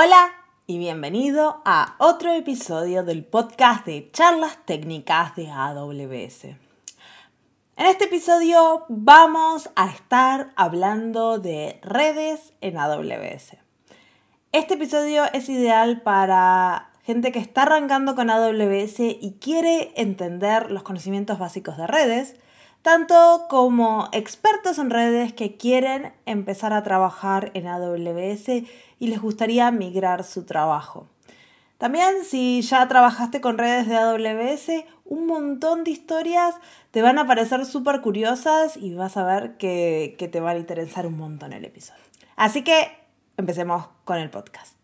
Hola y bienvenido a otro episodio del podcast de charlas técnicas de AWS. En este episodio vamos a estar hablando de redes en AWS. Este episodio es ideal para gente que está arrancando con AWS y quiere entender los conocimientos básicos de redes, tanto como expertos en redes que quieren empezar a trabajar en AWS y les gustaría migrar su trabajo. También si ya trabajaste con redes de AWS, un montón de historias te van a parecer súper curiosas y vas a ver que, que te van a interesar un montón el episodio. Así que empecemos con el podcast.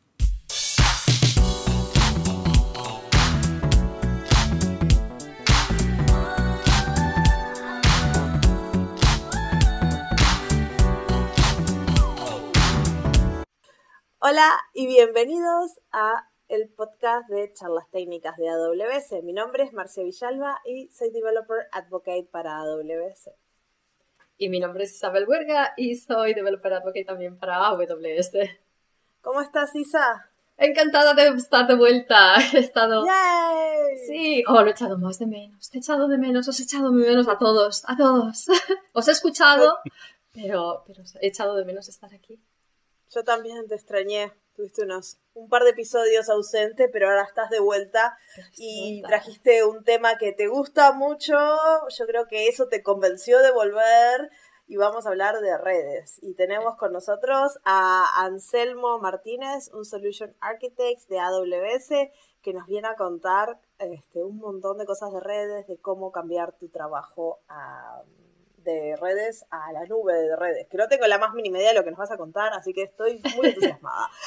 Hola y bienvenidos a el podcast de charlas técnicas de AWS. Mi nombre es Marcia Villalba y soy Developer Advocate para AWS. Y mi nombre es Isabel Huerga y soy Developer Advocate también para AWS. ¿Cómo estás, Isa? Encantada de estar de vuelta. He estado. ¡Yay! Sí, oh, lo he echado más de menos. Te he echado de menos, os he echado de menos a todos, a todos. os he escuchado, pero, pero he echado de menos estar aquí. Yo también te extrañé. Tuviste unos un par de episodios ausente, pero ahora estás de vuelta y trajiste un tema que te gusta mucho. Yo creo que eso te convenció de volver y vamos a hablar de redes. Y tenemos con nosotros a Anselmo Martínez, un Solution Architect de AWS, que nos viene a contar este, un montón de cosas de redes, de cómo cambiar tu trabajo a de redes a la nube de redes, que no tengo la más mínima idea de lo que nos vas a contar, así que estoy muy entusiasmada.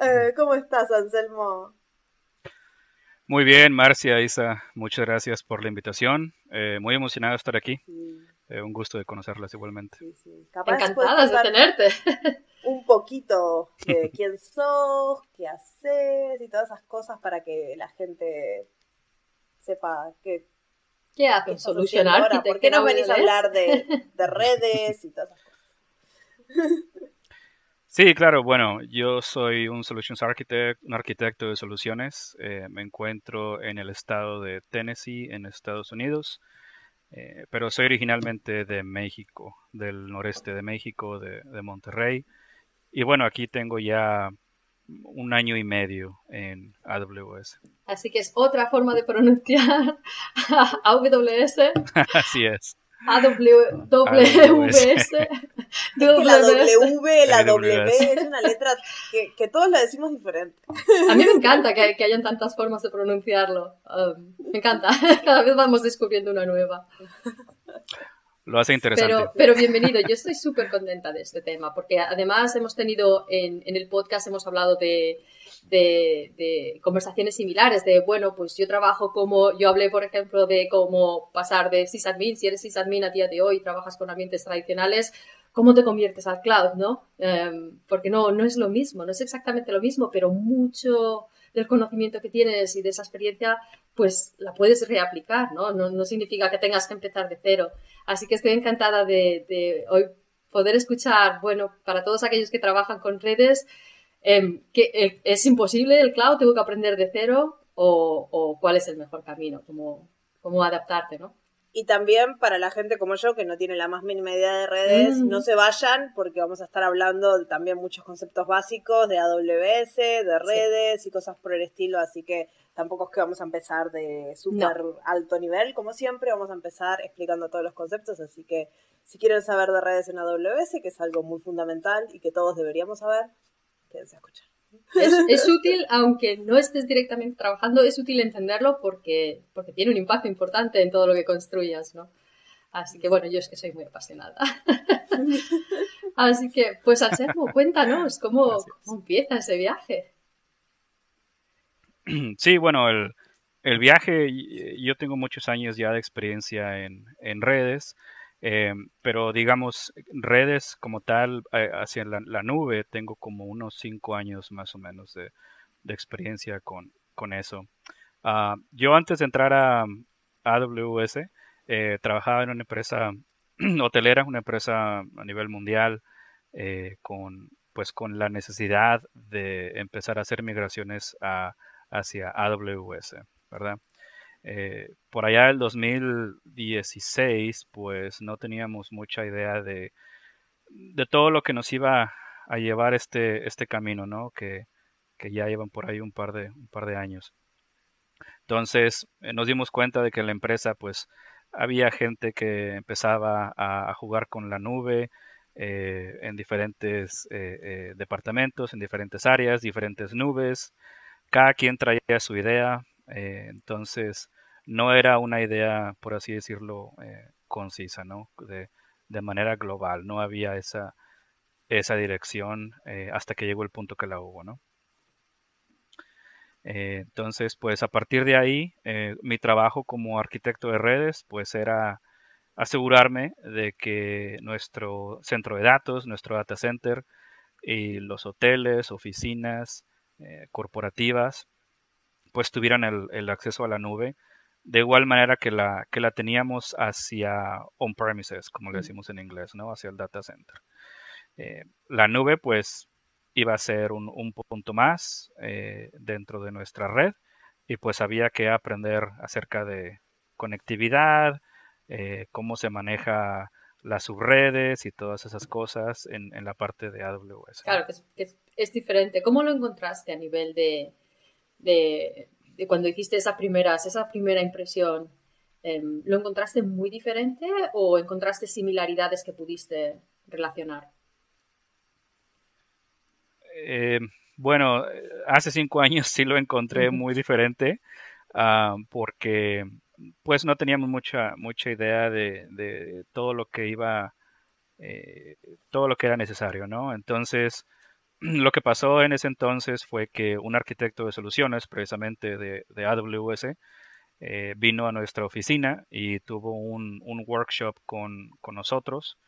Eh, ¿Cómo estás, Anselmo? Muy bien, Marcia, Isa, muchas gracias por la invitación. Eh, muy emocionado de estar aquí. Eh, un gusto de conocerlas igualmente. Encantadas de tenerte. un poquito de quién sos, qué haces y todas esas cosas para que la gente sepa que ¿Qué haces? Solucionar. ¿Por qué no venís a hablar de, redes y todas esas cosas? Sí, claro. Bueno, yo soy un Solutions Architect, un arquitecto de soluciones. Eh, me encuentro en el estado de Tennessee, en Estados Unidos. Eh, pero soy originalmente de México, del noreste de México, de, de Monterrey. Y bueno, aquí tengo ya un año y medio en AWS. Así que es otra forma de pronunciar AWS. Así es. AWS. La W, la W, es una letra que, todos la decimos diferente. A mí me encanta que, que hayan tantas formas de pronunciarlo. Um, me encanta. Cada vez vamos descubriendo una nueva lo hace interesante. Pero, bienvenido, yo estoy súper contenta de este tema, porque además hemos tenido en, el podcast, hemos hablado de, conversaciones similares, de, bueno, pues yo trabajo como, yo hablé, por ejemplo, de cómo pasar de sysadmin, si eres sysadmin a día de hoy, trabajas con ambientes tradicionales, ¿cómo te conviertes al cloud, no? Em, porque no, no es lo mismo, no es exactamente lo mismo, pero mucho del conocimiento que tienes y de esa experiencia, pues la puedes reaplicar, ¿no? No, no significa que tengas que empezar de cero. Así que estoy encantada de, hoy poder escuchar, bueno, para todos aquellos que trabajan con redes, em, que eh, es imposible el cloud, tengo que aprender de cero o, cuál es el mejor camino, cómo, cómo adaptarte, ¿no? Y también para la gente como yo que no tiene la más mínima idea de redes, mm. no se vayan porque vamos a estar hablando de también muchos conceptos básicos de AWS, de redes y cosas por el estilo, así que tampoco es que vamos a empezar de súper alto nivel, como siempre, vamos a empezar explicando todos los conceptos, así que si quieren saber de redes en AWS, que es algo muy fundamental y que todos deberíamos saber, quédense a escuchar. Es, útil, aunque no estés directamente trabajando, es útil entenderlo porque, porque tiene un impacto importante en todo lo que construyas, ¿no? Así que bueno, yo es que soy muy apasionada. Así que, pues Anselmo, cuéntanos cómo, cómo, empieza ese viaje. Sí, bueno, el, viaje, yo tengo muchos años ya de experiencia en, redes. Eh, pero digamos, redes como tal, eh, hacia la, nube, tengo como unos cinco años más o menos de, experiencia con, eso. Ah, yo antes de entrar a AWS, eh, trabajaba en una empresa hotelera, una empresa a nivel mundial, con, pues con la necesidad de empezar a hacer migraciones hacia AWS, ¿verdad? Eh, por allá del 2016, pues no teníamos mucha idea de, de todo lo que nos iba a llevar este, este camino, ¿no? Que, que ya llevan por ahí un par de, un par de años. Entonces eh, nos dimos cuenta de que la empresa, pues, había gente que empezaba a, jugar con la nube eh, en diferentes departamentos, en diferentes áreas, diferentes nubes. Cada quien traía su idea. entonces, no era una idea, por así decirlo, eh, concisa, ¿no? De, manera global, no había esa, esa dirección eh, hasta que llegó el punto que la hubo, ¿no? Eh, entonces, pues a partir de ahí, mi trabajo como arquitecto de redes, pues era asegurarme de que nuestro centro de datos, nuestro data center y los hoteles, oficinas corporativas, pues tuvieran el acceso a la nube de igual manera que la, que la teníamos hacia on-premises, como le decimos en inglés, ¿no? Hacia el data center. Eh, la nube, pues, iba a ser un, punto más eh, dentro de nuestra red y pues había que aprender acerca de conectividad, eh, cómo se maneja las subredes y todas esas cosas en, la parte de AWS. Claro, que es, diferente. ¿Cómo lo encontraste a nivel de, de cuando hiciste esa primera, esa primera impresión, em, ¿lo encontraste muy diferente o encontraste similaridades que pudiste relacionar? Eh, bueno, hace cinco años sí lo encontré muy diferente ah, porque pues no teníamos mucha mucha idea de, todo lo que iba eh, todo lo que era necesario, ¿no? Entonces lo que pasó en ese entonces fue que un arquitecto de soluciones, precisamente de, AWS, eh, vino a nuestra oficina y tuvo un, workshop con, nosotros,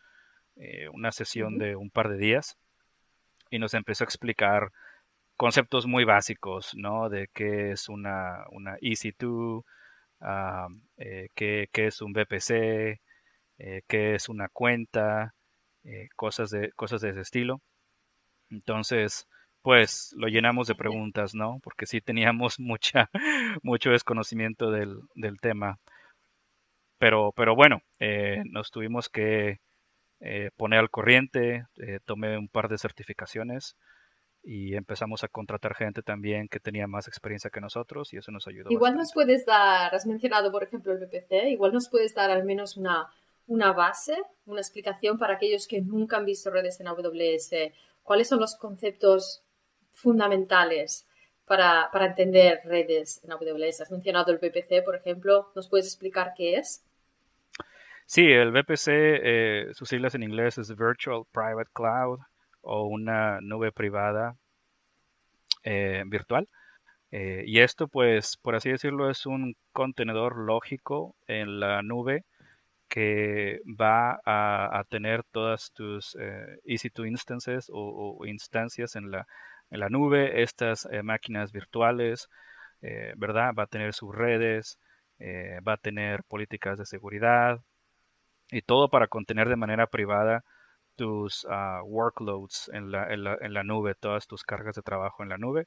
eh, una sesión de un par de días, y nos empezó a explicar conceptos muy básicos, ¿no? De qué es una, una EC2, eh, qué, es un VPC, qué es una cuenta, cosas, de, cosas de ese estilo. Entonces, pues lo llenamos de preguntas, ¿no? Porque sí teníamos mucha, mucho desconocimiento del, del tema. Pero, pero bueno, eh, nos tuvimos que eh, poner al corriente, eh, tomé un par de certificaciones y empezamos a contratar gente también que tenía más experiencia que nosotros y eso nos ayudó. Igual nos puedes dar, has mencionado por ejemplo el VPC, igual nos puedes dar al menos una, una base, una explicación para aquellos que nunca han visto redes en AWS ¿Cuáles son los conceptos fundamentales para, entender redes en AWS? Has mencionado el VPC, por ejemplo. ¿Nos puedes explicar qué es? Sí, el VPC, eh, sus siglas en inglés es Virtual Private Cloud o una nube privada eh, virtual. Eh, y esto, pues, por así decirlo, es un contenedor lógico en la nube que va a, tener todas tus eh, EC2 instances o, instancias en la, en la, nube, estas eh, máquinas virtuales, ¿verdad? Va a tener sus redes, va a tener políticas de seguridad y todo para contener de manera privada tus ah, workloads en la, en, la, en la, nube, todas tus cargas de trabajo en la nube,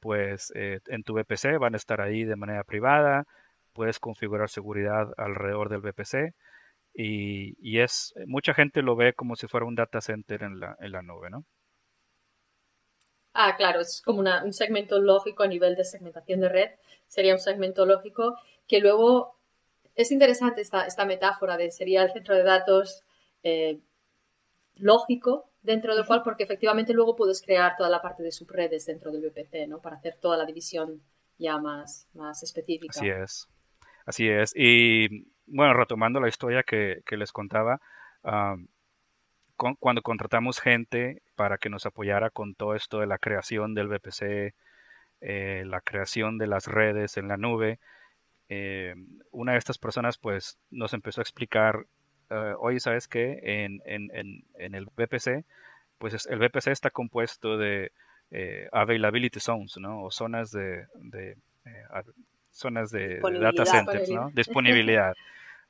pues en tu VPC van a estar ahí de manera privada, puedes configurar seguridad alrededor del VPC y, es, mucha gente lo ve como si fuera un data center en la, en la nube, ¿no? Ah, claro, es como un segmento lógico a nivel de segmentación de red, sería un segmento lógico que luego es interesante esta, esta metáfora de sería el centro de datos eh, lógico dentro del cual, porque efectivamente luego puedes crear toda la parte de subredes dentro del VPC, ¿no? Para hacer toda la división ya más, más específica. Así es, así es. Y bueno, retomando la historia que, les contaba, cuando contratamos gente para que nos apoyara con todo esto de la creación del VPC, eh, la creación de las redes en la nube, eh, una de estas personas pues nos empezó a explicar, uh, oye, ¿sabes qué? En, el VPC, pues el VPC está compuesto de eh, availability zones, ¿no? O zonas de, zonas de, data centers, ¿no? Disponibilidad.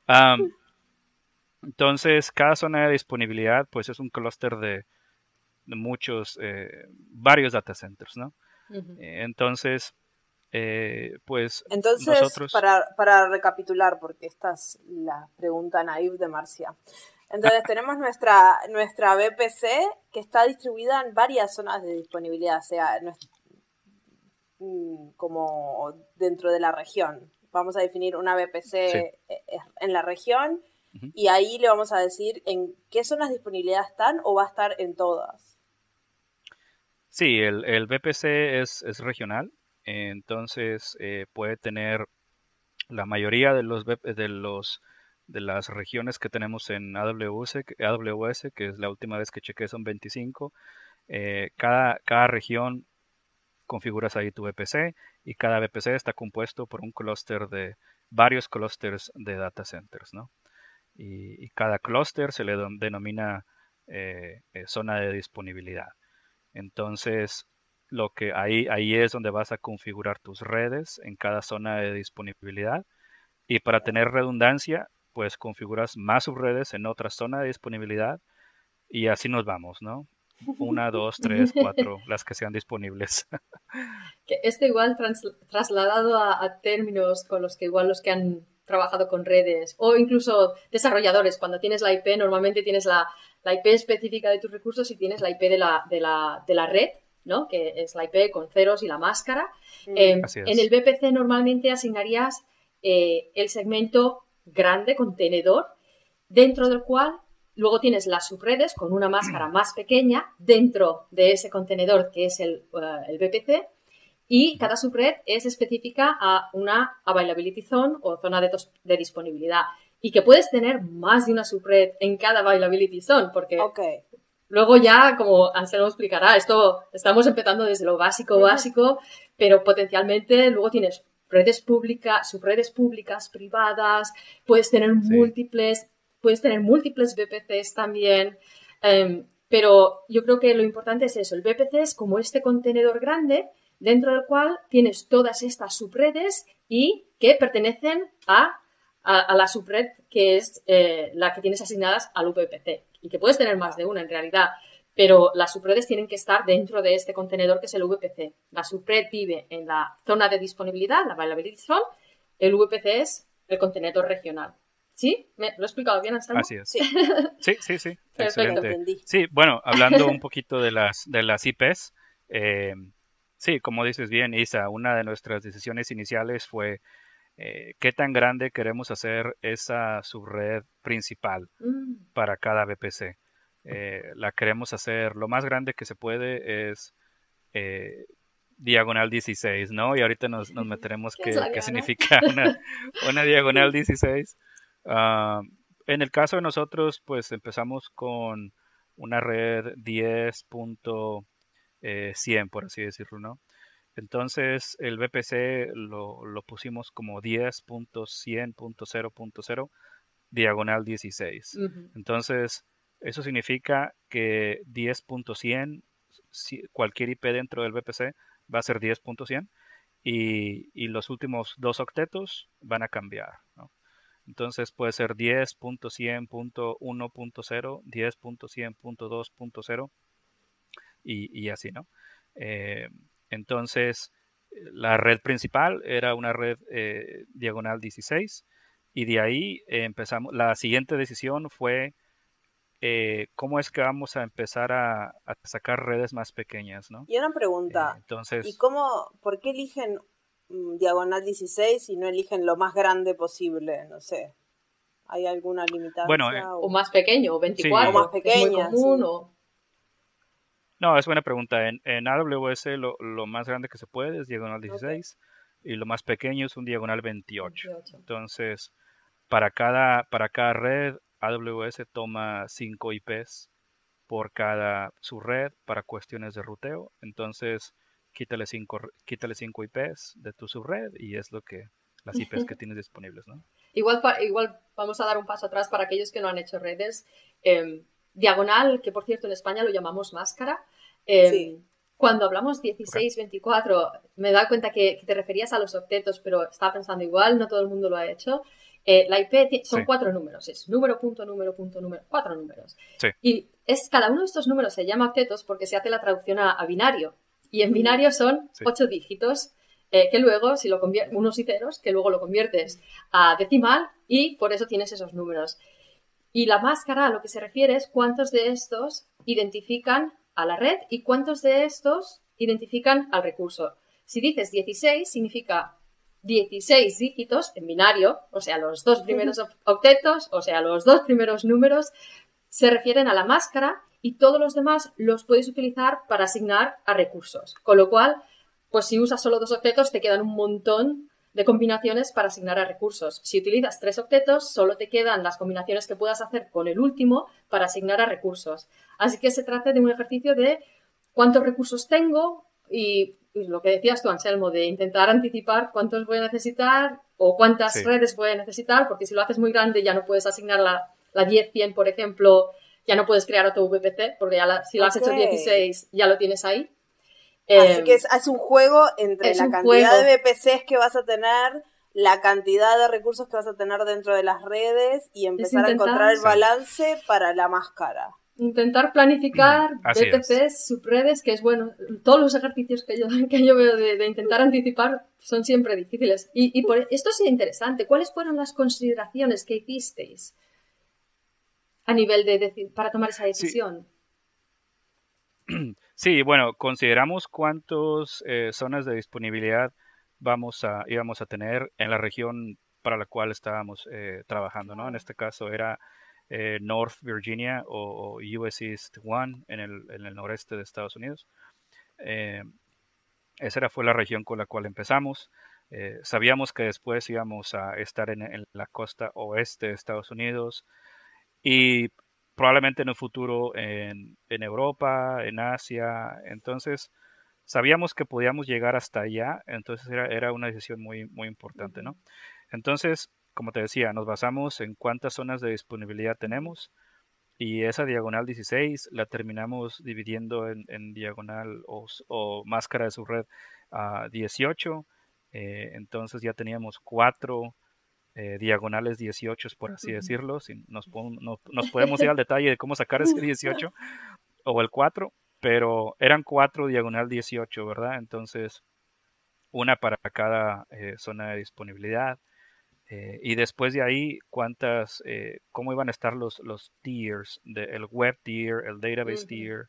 entonces, cada zona de disponibilidad, pues es un clúster de, muchos, eh, varios data centers, ¿no? entonces, pues entonces, para, para recapitular, porque esta es la pregunta naive de Marcia. Entonces tenemos nuestra, nuestra VPC que está distribuida en varias zonas de disponibilidad, o sea, mm, como dentro de la región. Vamos a definir una VPC e, en la región y ahí le vamos a decir en qué zonas de disponibilidad están o va a estar en todas. Sí, el, el es, es regional, entonces eh, puede tener la mayoría de los, de los de las regiones que tenemos en AWS, AWS que es la última vez que chequé son 25. Eh, cada, cada región configuras ahí tu VPC y cada VPC está compuesto por un clúster de varios clústeres de data centers, ¿no? Y, cada clúster se le denomina eh, zona de disponibilidad. Entonces, lo que ahí, ahí es donde vas a configurar tus redes en cada zona de disponibilidad. Y para tener redundancia, pues configuras más subredes en otra zona de disponibilidad y así nos vamos, ¿no? Una, dos, tres, cuatro, las que sean disponibles. Que esto igual trasladado a, términos con los que igual los que han trabajado con redes o incluso desarrolladores, cuando tienes la IP, normalmente tienes la, IP específica de tus recursos y tienes la IP de la, de la, de la red, ¿no? que es la IP con ceros y la máscara. Mm. Eh, en el VPC normalmente asignarías eh, el segmento grande, contenedor, dentro del cual luego tienes las subredes con una máscara más pequeña dentro de ese contenedor que es el, uh, VPC y cada subred es específica a una availability zone o zona de, disponibilidad y que puedes tener más de una subred en cada availability zone porque luego ya, como Anselmo explicará, esto estamos empezando desde lo básico, básico, pero potencialmente luego tienes redes públicas, subredes públicas, privadas, puedes tener múltiples, puedes tener múltiples VPCs también. Em, pero yo creo que lo importante es eso. El VPC es como este contenedor grande dentro del cual tienes todas estas subredes y que pertenecen a, a, la subred que es eh, la que tienes asignadas al VPC y que puedes tener más de una en realidad pero las subredes tienen que estar dentro de este contenedor que es el VPC. La subred vive en la zona de disponibilidad, la availability zone, el VPC es el contenedor regional. ¿Sí? ¿Me lo he explicado bien, Anselmo? Así es. Sí, sí, sí. Excelente. Sí, bueno, hablando un poquito de las, de las IPs, eh, sí, como dices bien, Isa, una de nuestras decisiones iniciales fue eh, qué tan grande queremos hacer esa subred principal mm. para cada VPC. Eh, la queremos hacer lo más grande que se puede es eh, diagonal 16, ¿no? Y ahorita nos, meteremos qué, significa una, diagonal 16. Ah, en el caso de nosotros, pues empezamos con una red 10.100, eh, por así decirlo, ¿no? Entonces el VPC lo, lo pusimos como 10.100.0.0 diagonal 16. Entonces eso significa que 10.100, cualquier IP dentro del VPC va a ser 10.100 y, y, los últimos dos octetos van a cambiar. Entonces puede ser 10.100.1.0, 10.100.2.0 y, y así, ¿no? Eh, entonces, la red principal era una red eh, diagonal 16 y de ahí empezamos, la siguiente decisión fue eh, cómo es que vamos a empezar a, sacar redes más pequeñas, ¿no? Y una pregunta, eh, entonces, ¿y cómo, por qué eligen mm, diagonal 16 y no eligen lo más grande posible? No sé. ¿Hay alguna limitación? Bueno, eh, o... más pequeño, o 24, o más pequeña, No, es buena pregunta. En, en AWS lo, más grande que se puede es diagonal 16 y lo más pequeño es un diagonal 28. Entonces, para cada, para cada red AWS toma 5 IPs por cada subred para cuestiones de ruteo. Entonces, quítale 5 quítale cinco IPs de tu subred y es lo que las IPs que tienes disponibles, ¿no? Igual, igual vamos a dar un paso atrás para aquellos que no han hecho redes. Em, diagonal, que por cierto en España lo llamamos máscara. Em, cuando hablamos 16, 24, me da cuenta que, que, te referías a los octetos, pero estaba pensando igual, no todo el mundo lo ha hecho. Eh, la IP son cuatro números, es número, punto, número, punto, número, cuatro números. Y es, cada uno de estos números se llama octetos porque se hace la traducción a, binario. Y en binario son ocho dígitos, eh, que luego, si lo conviertes, unos y ceros, que luego lo conviertes a decimal y por eso tienes esos números. Y la máscara a lo que se refiere es cuántos de estos identifican a la red y cuántos de estos identifican al recurso. Si dices 16, significa 16 dígitos en binario, o sea, los dos primeros octetos, o sea, los dos primeros números, se refieren a la máscara y todos los demás los puedes utilizar para asignar a recursos. Con lo cual, pues si usas solo dos octetos, te quedan un montón de combinaciones para asignar a recursos. Si utilizas tres octetos, solo te quedan las combinaciones que puedas hacer con el último para asignar a recursos. Así que se trata de un ejercicio de cuántos recursos tengo y lo que decías tú, Anselmo, de intentar anticipar cuántos voy a necesitar o cuántas redes voy a necesitar, porque si lo haces muy grande ya no puedes asignar la, la 10-100, por ejemplo, ya no puedes crear otro VPC, porque ya si lo has hecho 16 ya lo tienes ahí. Así que es, un juego entre la cantidad de VPCs que vas a tener, la cantidad de recursos que vas a tener dentro de las redes y empezar a encontrar el balance para la máscara intentar planificar VPCs, subredes, que es bueno, todos los ejercicios que yo, que yo veo de, intentar anticipar son siempre difíciles. Y, por, esto es interesante. ¿Cuáles fueron las consideraciones que hicisteis a nivel de, para tomar esa decisión? Sí. bueno, consideramos cuántas eh, zonas de disponibilidad vamos a, íbamos a tener en la región para la cual estábamos eh, trabajando, ¿no? En este caso era eh, North Virginia o, US East One en el, noreste de Estados Unidos. Eh, esa era, fue la región con la cual empezamos. Sabíamos que después íbamos a estar en, la costa oeste de Estados Unidos y probablemente en el futuro en, Europa, en Asia. Entonces, sabíamos que podíamos llegar hasta allá, entonces era, una decisión muy, muy importante, ¿no? Entonces, como te decía, nos basamos en cuántas zonas de disponibilidad tenemos y esa diagonal 16 la terminamos dividiendo en, diagonal o, máscara de subred a 18. Eh, entonces ya teníamos cuatro eh, diagonales 18, por así decirlo. Si nos, nos, podemos ir al detalle de cómo sacar ese 18 o el 4, pero eran cuatro diagonal 18, ¿verdad? Entonces, una para cada eh, zona de disponibilidad. Eh, y después de ahí, cuántas, cómo iban a estar los, los tiers, de, el web tier, el database tier,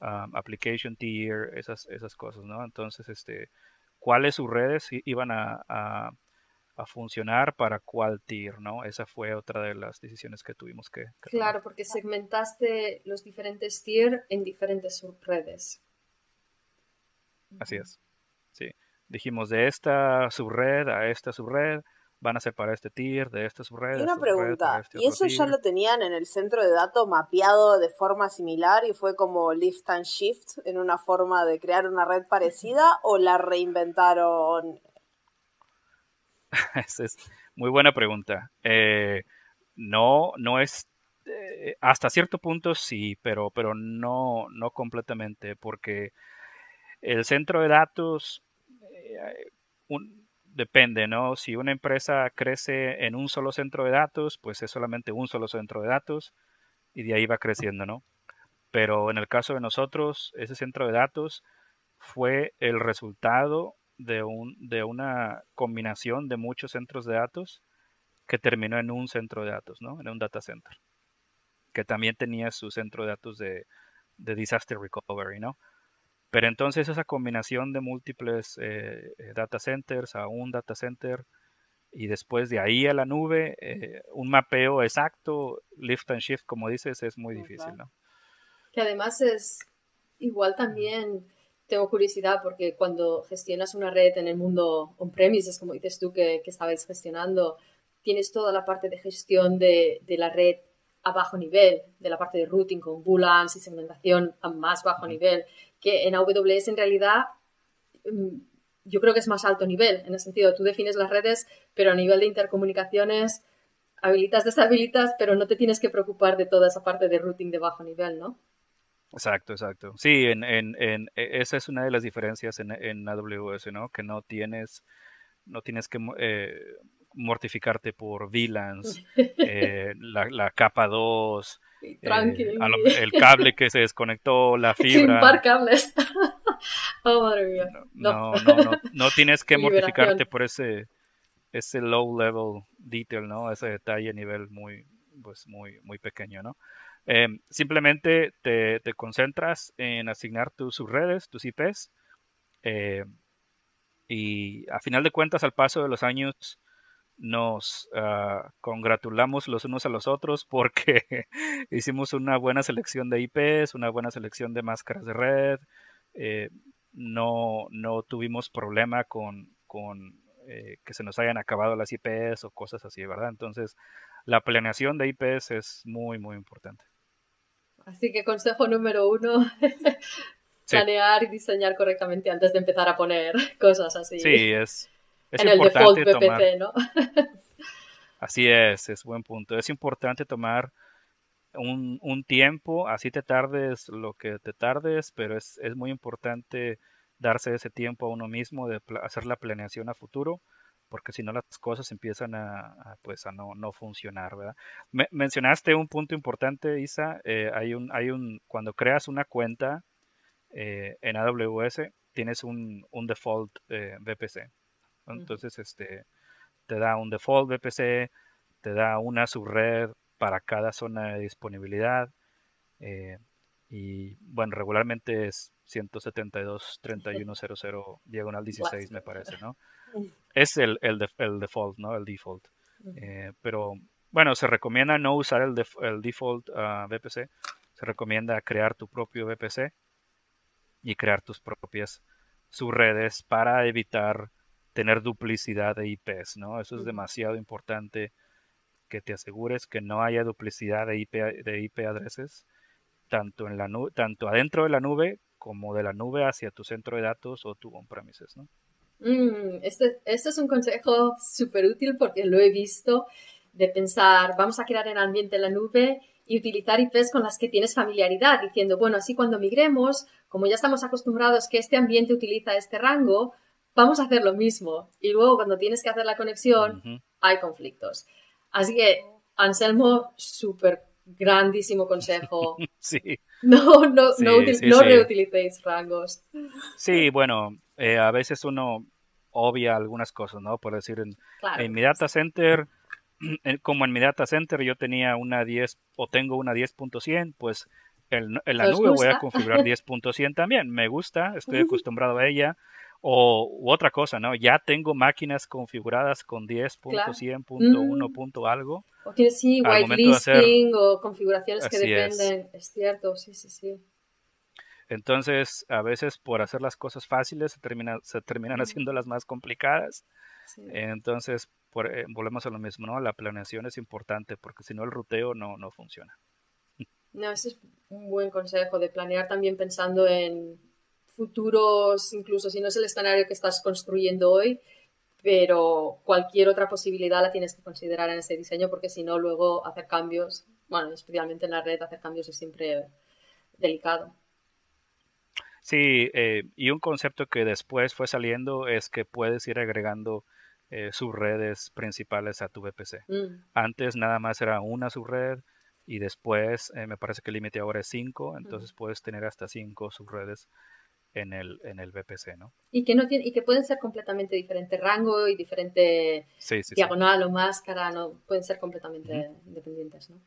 um, application tier, esas, esas cosas, ¿no? Entonces, este, cuáles sus redes iban a, a, funcionar para cuál tier, ¿no? Esa fue otra de las decisiones que tuvimos que, Claro, porque segmentaste los diferentes tier en diferentes subredes. Así es, sí. Dijimos de esta subred a esta subred, van a separar este tier de esta subred. Y una pregunta, este ¿y eso ya lo tenían en el centro de datos mapeado de forma similar y fue como lift and shift en una forma de crear una red parecida o la reinventaron? Esa es muy buena pregunta. Eh, no, no es eh, hasta cierto punto sí, pero, pero no, no completamente, porque el centro de datos, eh, depende, ¿no? Si una empresa crece en un solo centro de datos, pues es solamente un solo centro de datos y de ahí va creciendo, ¿no? Pero en el caso de nosotros, ese centro de datos fue el resultado de, un, de una combinación de muchos centros de datos que terminó en un centro de datos, ¿no? En un data center, que también tenía su centro de datos de, de disaster recovery, ¿no? Pero entonces esa combinación de múltiples eh, eh, data centers a un data center y después de ahí a la nube, eh, un mapeo exacto, lift and shift, como dices, es muy difícil, ¿no? Que además es igual también tengo curiosidad porque cuando gestionas una red en el mundo on-premises, como dices tú que, que estabais gestionando, tienes toda la parte de gestión de, de, la red a bajo nivel, de la parte de routing con VLANs y segmentación a más bajo nivel que en AWS en realidad mm, yo creo que es más alto nivel, en el sentido, tú defines las redes, pero a nivel de intercomunicaciones habilitas, deshabilitas, pero no te tienes que preocupar de toda esa parte de routing de bajo nivel, ¿no? Exacto, exacto. Sí, en, en, en, e, esa es una de las diferencias en, en AWS, ¿no? Que no tienes, no tienes que eh, mortificarte por VLANs, eh, la, capa 2, eh, el cable que se desconectó, la fibra. Sin cables. oh, madre mía. No, no, no, no, tienes que mortificarte por ese, ese low level detail, ¿no? Ese detalle a nivel muy, pues muy, muy pequeño, ¿no? Em, simplemente te, concentras en asignar tus subredes, tus IPs, eh, y a final de cuentas, al paso de los años, nos ah, congratulamos los unos a los otros porque hicimos una buena selección de IPs, una buena selección de máscaras de red, eh, no, no tuvimos problema con, con eh, que se nos hayan acabado las IPs o cosas así, ¿verdad? Entonces, la planeación de IPs es muy, muy importante. Así que consejo número uno, planear y diseñar correctamente antes de empezar a poner cosas así. Sí, es, en el default VPC, ¿no? así es, es buen punto. Es importante tomar un, un, tiempo, así te tardes lo que te tardes, pero es, es, muy importante darse ese tiempo a uno mismo de hacer la planeación a futuro, porque si no las cosas empiezan a, pues a no, no funcionar, ¿verdad? mencionaste un punto importante, Isa, eh, hay un, hay un, cuando creas una cuenta eh, en AWS, tienes un, un default eh, VPC. Entonces, este, te da un default VPC, te da una subred para cada zona de disponibilidad. Eh, y bueno, regularmente es 172.31.00 diagonal 16, me parece, ¿no? Es el, el, default, ¿no? El default. Eh, pero bueno, se recomienda no usar el, el default ah, VPC. Se recomienda crear tu propio VPC y crear tus propias subredes para evitar tener duplicidad de IPs, ¿no? Eso es demasiado importante que te asegures que no haya duplicidad de IP, de IP adreses tanto en la nube, tanto adentro de la nube como de la nube hacia tu centro de datos o tu on-premises, ¿no? Mm, este, este, es un consejo súper útil porque lo he visto de pensar, vamos a crear el ambiente en la nube y utilizar IPs con las que tienes familiaridad, diciendo, bueno, así cuando migremos, como ya estamos acostumbrados que este ambiente utiliza este rango, vamos a hacer lo mismo. Y luego cuando tienes que hacer la conexión, hay conflictos. Así que, Anselmo, súper grandísimo consejo. sí. No, no, no, reutilicéis rangos. Sí, bueno, eh, a veces uno obvia algunas cosas, ¿no? Por decir, en, en mi data center, como en mi data center yo tenía una 10 o tengo una 10.100, pues en, en la nube voy a configurar 10.100 también. Me gusta, estoy acostumbrado a ella. O otra cosa, ¿no? Ya tengo máquinas configuradas con 10.100.1. Punto algo. O tienes sí, whitelisting o configuraciones que dependen. Es. cierto, sí, sí, sí. Entonces, a veces por hacer las cosas fáciles se, termina, se terminan haciendo las más complicadas. Entonces, por, eh, volvemos a lo mismo, ¿no? La planeación es importante porque si no el ruteo no, no funciona. No, ese es un buen consejo de planear también pensando en futuros, incluso si no es el escenario que estás construyendo hoy, pero cualquier otra posibilidad la tienes que considerar en ese diseño porque si no luego hacer cambios, bueno, especialmente en la red, hacer cambios es siempre delicado. Sí, eh, y un concepto que después fue saliendo es que puedes ir agregando eh, subredes principales a tu VPC. Mm. Antes nada más era una subred y después eh, me parece que el límite ahora es 5, entonces puedes tener hasta 5 subredes en el, en el VPC, ¿no? Y que, no tiene, y que pueden ser completamente diferente rango y diferente diagonal o máscara, no pueden ser completamente independientes, ¿no?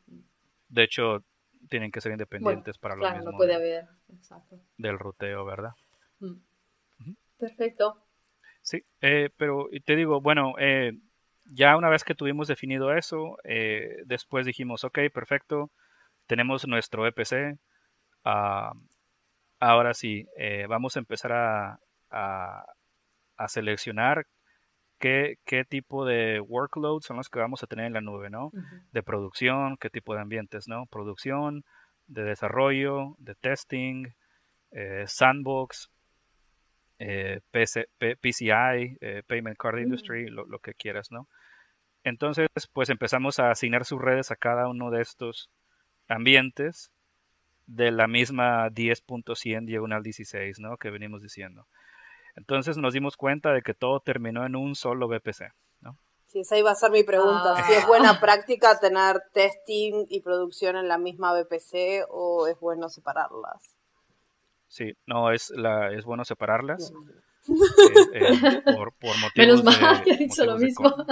De hecho, tienen que ser independientes para lo claro, no puede haber, exacto. Del ruteo, ¿verdad? Mm. Perfecto. Sí, eh, pero te digo, bueno, eh, ya una vez que tuvimos definido eso, eh, después dijimos, ok, perfecto, tenemos nuestro VPC, uh, Ahora sí, eh, vamos a empezar a, a, seleccionar qué, qué, tipo de workloads son los que vamos a tener en la nube, ¿no? De producción, qué tipo de ambientes, ¿no? Producción, de desarrollo, de testing, eh, sandbox, eh, PCI, Payment Card mm. Industry, lo, lo, que quieras, ¿no? Entonces, pues empezamos a asignar sus redes a cada uno de estos ambientes de la misma 10.100 diagonal 16, ¿no? Que venimos diciendo. Entonces nos dimos cuenta de que todo terminó en un solo VPC, ¿no? Sí, esa iba a ser mi pregunta. Ah. Si es buena práctica tener testing y producción en la misma VPC o es bueno separarlas. Sí, no, es, la, es bueno separarlas Bien. eh, eh, por, por motivos Menos de, mal, yo he dicho lo de mismo. Sí.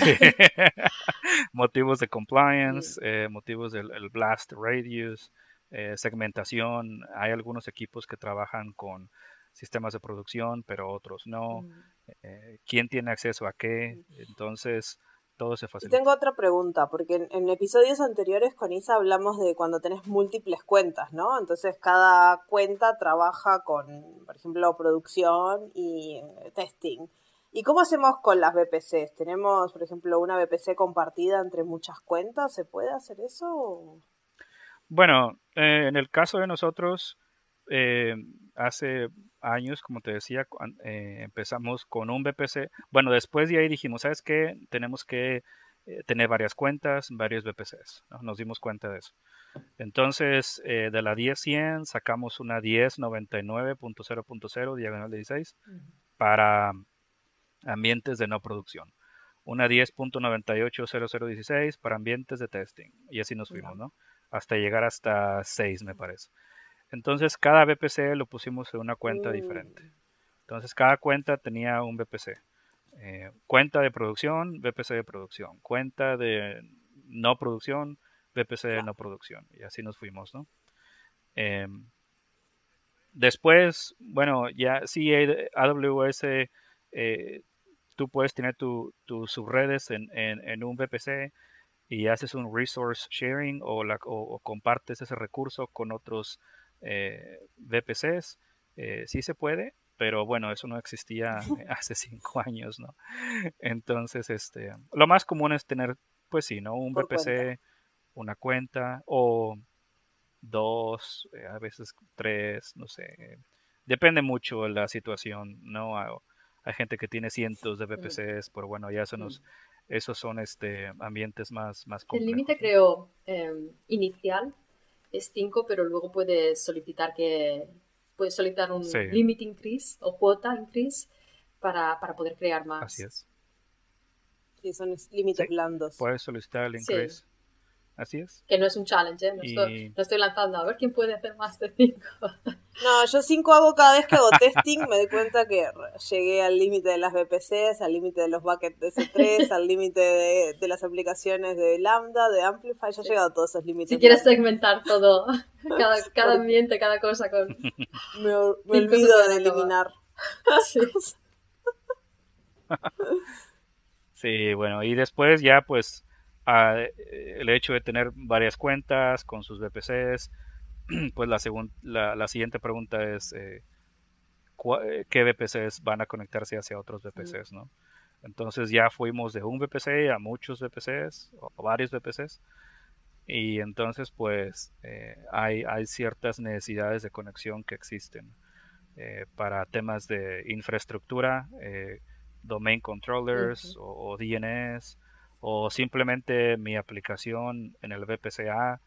motivos de compliance, eh, motivos del el blast radius, eh, segmentación. Hay algunos equipos que trabajan con sistemas de producción, pero otros no. Mm. Eh, ¿Quién tiene acceso a qué? Entonces, todo se Y facilita. tengo otra pregunta, porque en, en episodios anteriores con Isa hablamos de cuando tenés múltiples cuentas, ¿no? Entonces cada cuenta trabaja con, por ejemplo, producción y testing. ¿Y cómo hacemos con las VPCs? ¿Tenemos, por ejemplo, una VPC compartida entre muchas cuentas? ¿Se puede hacer eso? Bueno, eh, en el caso de nosotros, eh, hace años, como te decía, eh, empezamos con un VPC. Bueno, después de ahí dijimos, ¿sabes qué? Tenemos que tener varias cuentas, varios VPCs. ¿no? Nos dimos cuenta de eso. Entonces, eh, de la 10.100 sacamos una 1099.0.0 diagonal 16 para ambientes de no producción. Una 10.980016 para ambientes de testing. Y así nos fuimos, ¿no? Hasta llegar hasta 6, me parece. Entonces, cada VPC lo pusimos en una cuenta Mm. diferente. Entonces, cada cuenta tenía un VPC. Eh, cuenta de producción, VPC de producción. Cuenta de no producción, VPC de no producción. Y así nos fuimos, ¿no? Em, después, bueno, ya sí, AWS, eh, tú puedes tener tu- tus subredes en, en- en un VPC y haces un resource sharing o, la- o- o compartes ese recurso con otros eh, VPCs. Eh, sí se puede, pero bueno, eso no existía hace cinco años, ¿no? Entonces, este, lo más común es tener, pues sí, ¿no? Un Por VPC, cuenta. una cuenta o dos, eh, a veces tres, no sé. Depende mucho de la situación, ¿no? Hay, gente que tiene cientos de VPCs, pero bueno, ya eso nos, esos son este ambientes más, más El límite creo em, inicial es 5, pero luego puedes solicitar que puedes solicitar un Sí. limit increase o cuota increase para, para poder crear más. Así es. Sí, son es- límites Sí, blandos. Puedes solicitar el Sí. Así es. Que no es un challenge, ¿eh? no, Y- estoy, no estoy lanzando a ver quién puede hacer más de 5. No, yo 5 hago cada vez que hago testing, me doy cuenta que llegué al límite de las VPCs, al límite de los buckets de S3, al límite de, de las aplicaciones de Lambda, de Amplify, ya he llegado a todos esos límites. Si quieres segmentar todo, cada, cada ambiente, cada cosa con... me, me olvido de eliminar. Sí. Sí, bueno, y después ya pues eh, el hecho de tener varias cuentas con sus VPCs, pues la, segun- la, la siguiente pregunta es eh, eh, qué VPCs van a conectarse hacia otros VPCs, ¿no? Entonces ya fuimos de un VPC a muchos VPCs o varios VPCs y entonces pues eh, hay, hay ciertas necesidades de conexión que existen eh, para temas de infraestructura, domain controllers o, o DNS o simplemente mi aplicación en el VPCA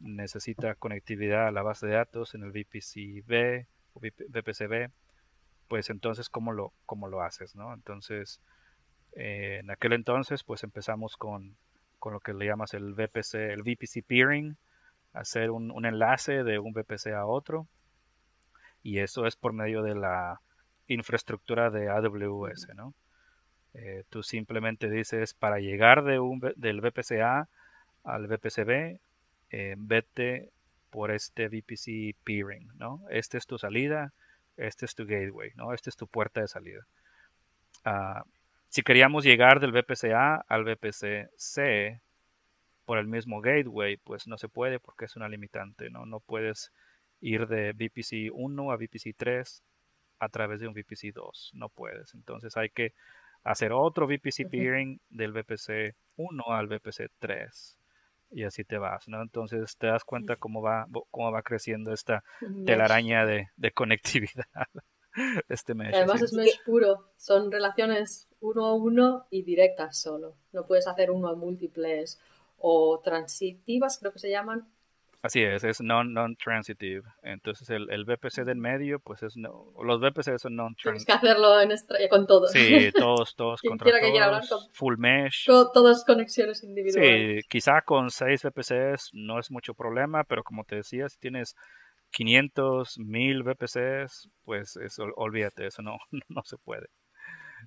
necesita conectividad a la base de datos en el VPCB o VP VPCB, pues entonces cómo lo, cómo lo haces, ¿no? Entonces, eh, en aquel entonces pues empezamos con, con lo que le llamas el VPC, el VPC peering, hacer un, un enlace de un VPC a otro y eso es por medio de la infraestructura de AWS, ¿no? Eh, tú simplemente dices para llegar de un, del VPCA al VPCB, eh, vete por este VPC peering, ¿no? Esta es tu salida, este es tu gateway, ¿no? Esta es tu puerta de salida. Ah, si queríamos llegar del VPCA al VPC-C por el mismo gateway, pues no se puede porque es una limitante, ¿no? No puedes ir de VPC 1 a VPC 3 a través de un VPC 2, no puedes. Entonces hay que hacer otro VPC peering del VPC 1 al VPC 3 y así te vas, ¿no? Entonces te das cuenta cómo va cómo va creciendo esta telaraña de, de conectividad. Este mesh. Además sí. es mesh puro, son relaciones uno a uno y directas solo. No puedes hacer uno a múltiples o transitivas, creo que se llaman, Así es, es non-transitive. Entonces el, el, VPC del medio, pues es no, los VPC son non-transitive. Tienes que hacerlo en con todos. Sí, todos, todos contra todos, con full mesh. todas conexiones individuales. Sí, quizá con 6 VPCs no es mucho problema, pero como te decía, si tienes 500, 1000 VPCs, pues eso, olvídate, eso no, no se puede.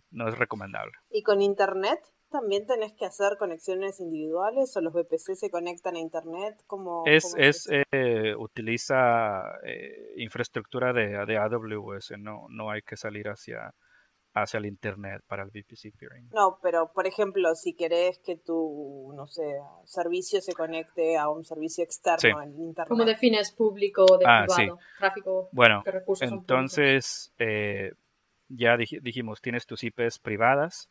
No es recomendable. ¿Y con internet? También tenés que hacer conexiones individuales o los VPC se conectan a internet? como es, es, eh, utiliza eh, infraestructura de, de, AWS, no, no hay que salir hacia, hacia el internet para el VPC peering. No, pero por ejemplo, si querés que tu, no sé, servicio se conecte a un servicio externo en internet. ¿Cómo defines público de ah, privado? Tráfico. Bueno, entonces eh, ya dijimos, tienes tus IPs privadas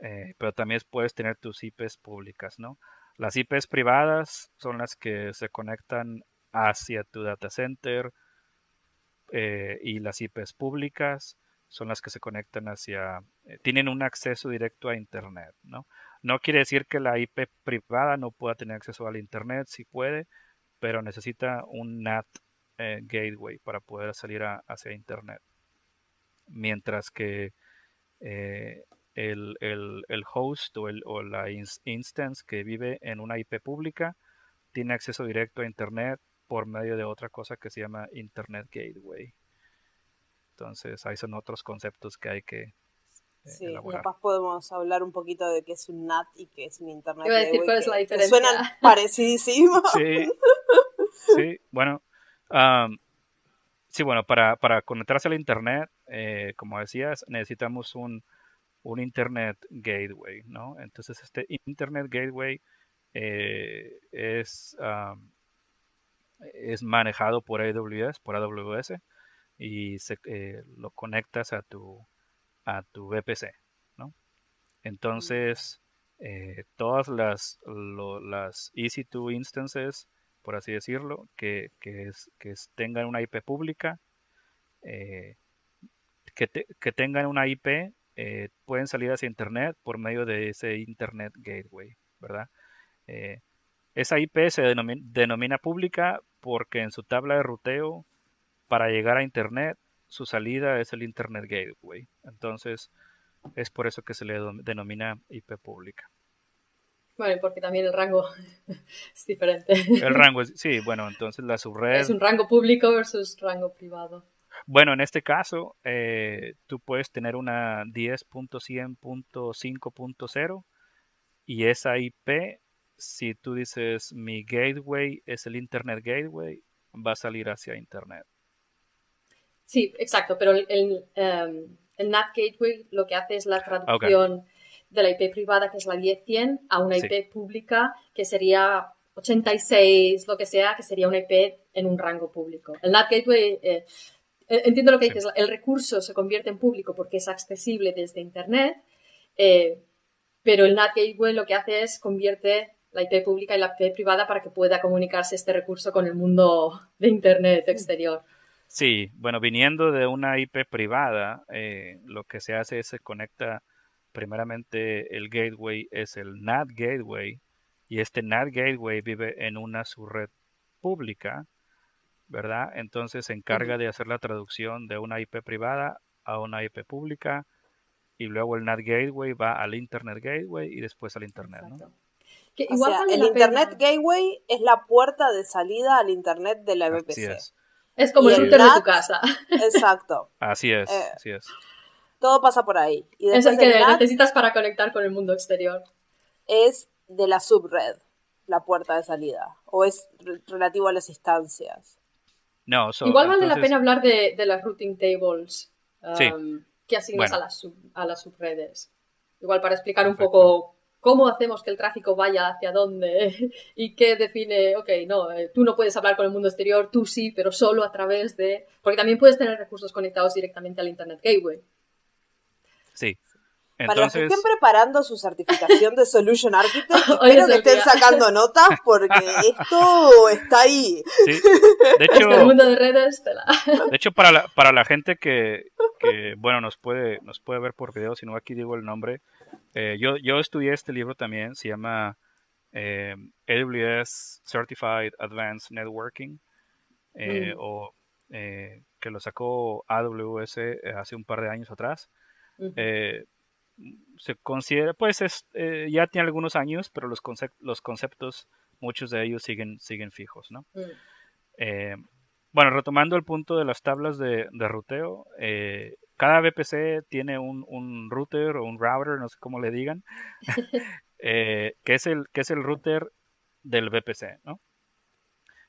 eh, pero también puedes tener tus IPs públicas, ¿no? Las IPs privadas son las que se conectan hacia tu data center eh, y las IPs públicas son las que se conectan hacia, eh, tienen un acceso directo a Internet, ¿no? No quiere decir que la IP privada no pueda tener acceso al Internet, sí puede, pero necesita un NAT gateway para poder salir hacia Internet. Mientras que el, el, host o, el, o la instance que vive en una IP pública tiene acceso directo a Internet por medio de otra cosa que se llama Internet Gateway. Entonces, ahí son otros conceptos que hay que eh, sí, capaz podemos hablar un poquito de qué es un NAT y qué es un Internet Gateway. Decir cuál es la diferencia. suenan parecidísimos. Sí, sí bueno. sí, bueno, para, para conectarse al Internet, eh, como decías, necesitamos un, un Internet Gateway, ¿no? Entonces este Internet Gateway eh, es, es manejado por AWS, por AWS, y se, eh, lo conectas a tu, a tu VPC, ¿no? Entonces, eh, todas las, las EC2 instances, por así decirlo, que, que, es, que tengan una IP pública, que, que, tengan una IP eh, pueden salir hacia Internet por medio de ese Internet Gateway, ¿verdad? Eh, esa IP se denomina, pública porque en su tabla de ruteo, para llegar a Internet, su salida es el Internet Gateway. Entonces, es por eso que se le denomina IP pública. Bueno, porque también el rango es diferente. El rango es, sí, bueno, entonces la subred... Es un rango público versus rango privado. Bueno, en este caso, eh, tú puedes tener una 10.100.5.0 y esa IP, si tú dices mi gateway es el Internet Gateway, va a salir hacia Internet. Sí, exacto, pero el, el, em, NAT Gateway lo que hace es la traducción de la IP privada, que es la 10.100, a una IP pública, que sería 86, lo que sea, que sería una IP en un rango público. El NAT Gateway... Eh, entiendo lo que dices, el recurso se convierte en público porque es accesible desde Internet, eh, pero el NAT Gateway lo que hace es convierte la IP pública y la IP privada para que pueda comunicarse este recurso con el mundo de Internet exterior. Sí, bueno, viniendo de una IP privada, eh, lo que se hace es se conecta primeramente el gateway, es el NAT Gateway, y este NAT Gateway vive en una subred pública ¿verdad? Entonces se encarga de hacer la traducción de una IP privada a una IP pública y luego el NAT Gateway va al Internet Gateway y después al Internet, ¿no? el Internet Gateway es la puerta de salida al Internet de la VPC. Es. como el router de tu casa. Exacto. así es, eh, así es. Todo pasa por ahí. Y es el que necesitas para conectar con el mundo exterior. Es de la subred la puerta de salida o es relativo a las instancias. Igual vale la pena hablar de, las routing tables um, que asignas a, las a las subredes. Igual para explicar un poco cómo hacemos que el tráfico vaya hacia dónde y qué define, ok, no, eh, tú no puedes hablar con el mundo exterior, tú sí, pero solo a través de... Porque también puedes tener recursos conectados directamente al Internet Gateway. Sí, para los que estén preparando su certificación de Solution Architect, espero que estén sacando notas porque esto está ahí. De hecho, el mundo de redes De hecho, para la, para la gente que, que, bueno, nos puede, nos puede ver por video, si no aquí digo el nombre, eh, yo, yo estudié este libro también, se llama eh, AWS Certified Advanced Networking, eh, mm. o eh, que lo sacó AWS hace un par de años atrás. Se considera, pues es, ya tiene algunos años, pero los, los conceptos, muchos de ellos siguen, siguen fijos, ¿no? Mm. bueno, retomando el punto de las tablas de, de ruteo, cada VPC tiene un, un, router o un router, no sé cómo le digan, Eh, que, es el, que es el router del VPC, ¿no?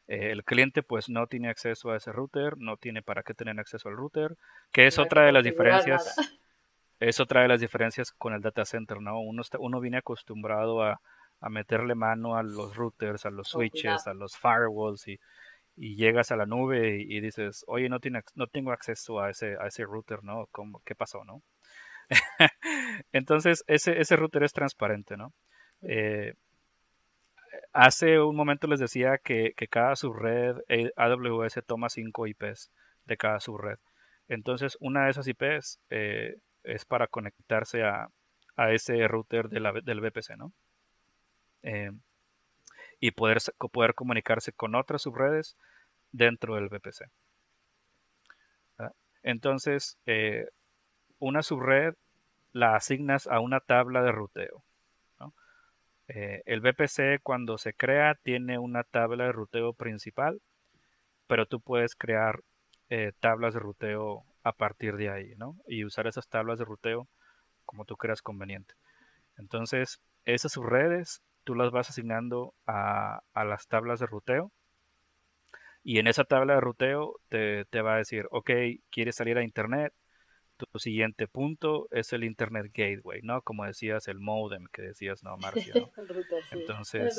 Eh, el cliente pues no tiene acceso a ese router, no tiene para qué tener acceso al router, que es otra de las diferencias. Es otra de las diferencias con el data center, ¿no? Uno, uno viene acostumbrado a, meterle mano a los routers, a los switches, a los firewalls y, llegas a la nube y, dices, oye, no, tiene, no tengo acceso a ese, a ese router, ¿no? ¿Cómo, ¿Qué pasó, no? Entonces, ese, ese router es transparente, ¿no? Eh, hace un momento les decía que, cada subred eh, AWS toma 5 IPs de cada subred. Entonces, una de esas IPs eh, es para conectarse a, ese router del VPC, ¿no? y poder, poder comunicarse con otras subredes dentro del VPC. Entonces, una subred la asignas a una tabla de ruteo. Eh, el VPC cuando se crea tiene una tabla de ruteo principal, pero tú puedes crear eh, tablas de ruteo a partir de ahí, ¿no? Y usar esas tablas de ruteo como tú creas conveniente. Entonces, esas subredes tú las vas asignando a, las tablas de ruteo. Y en esa tabla de ruteo te, te va a decir, ok, quieres salir a internet, tu siguiente punto es el Internet Gateway, ¿no? Como decías, el modem que decías, ¿no, Marcia? Entonces,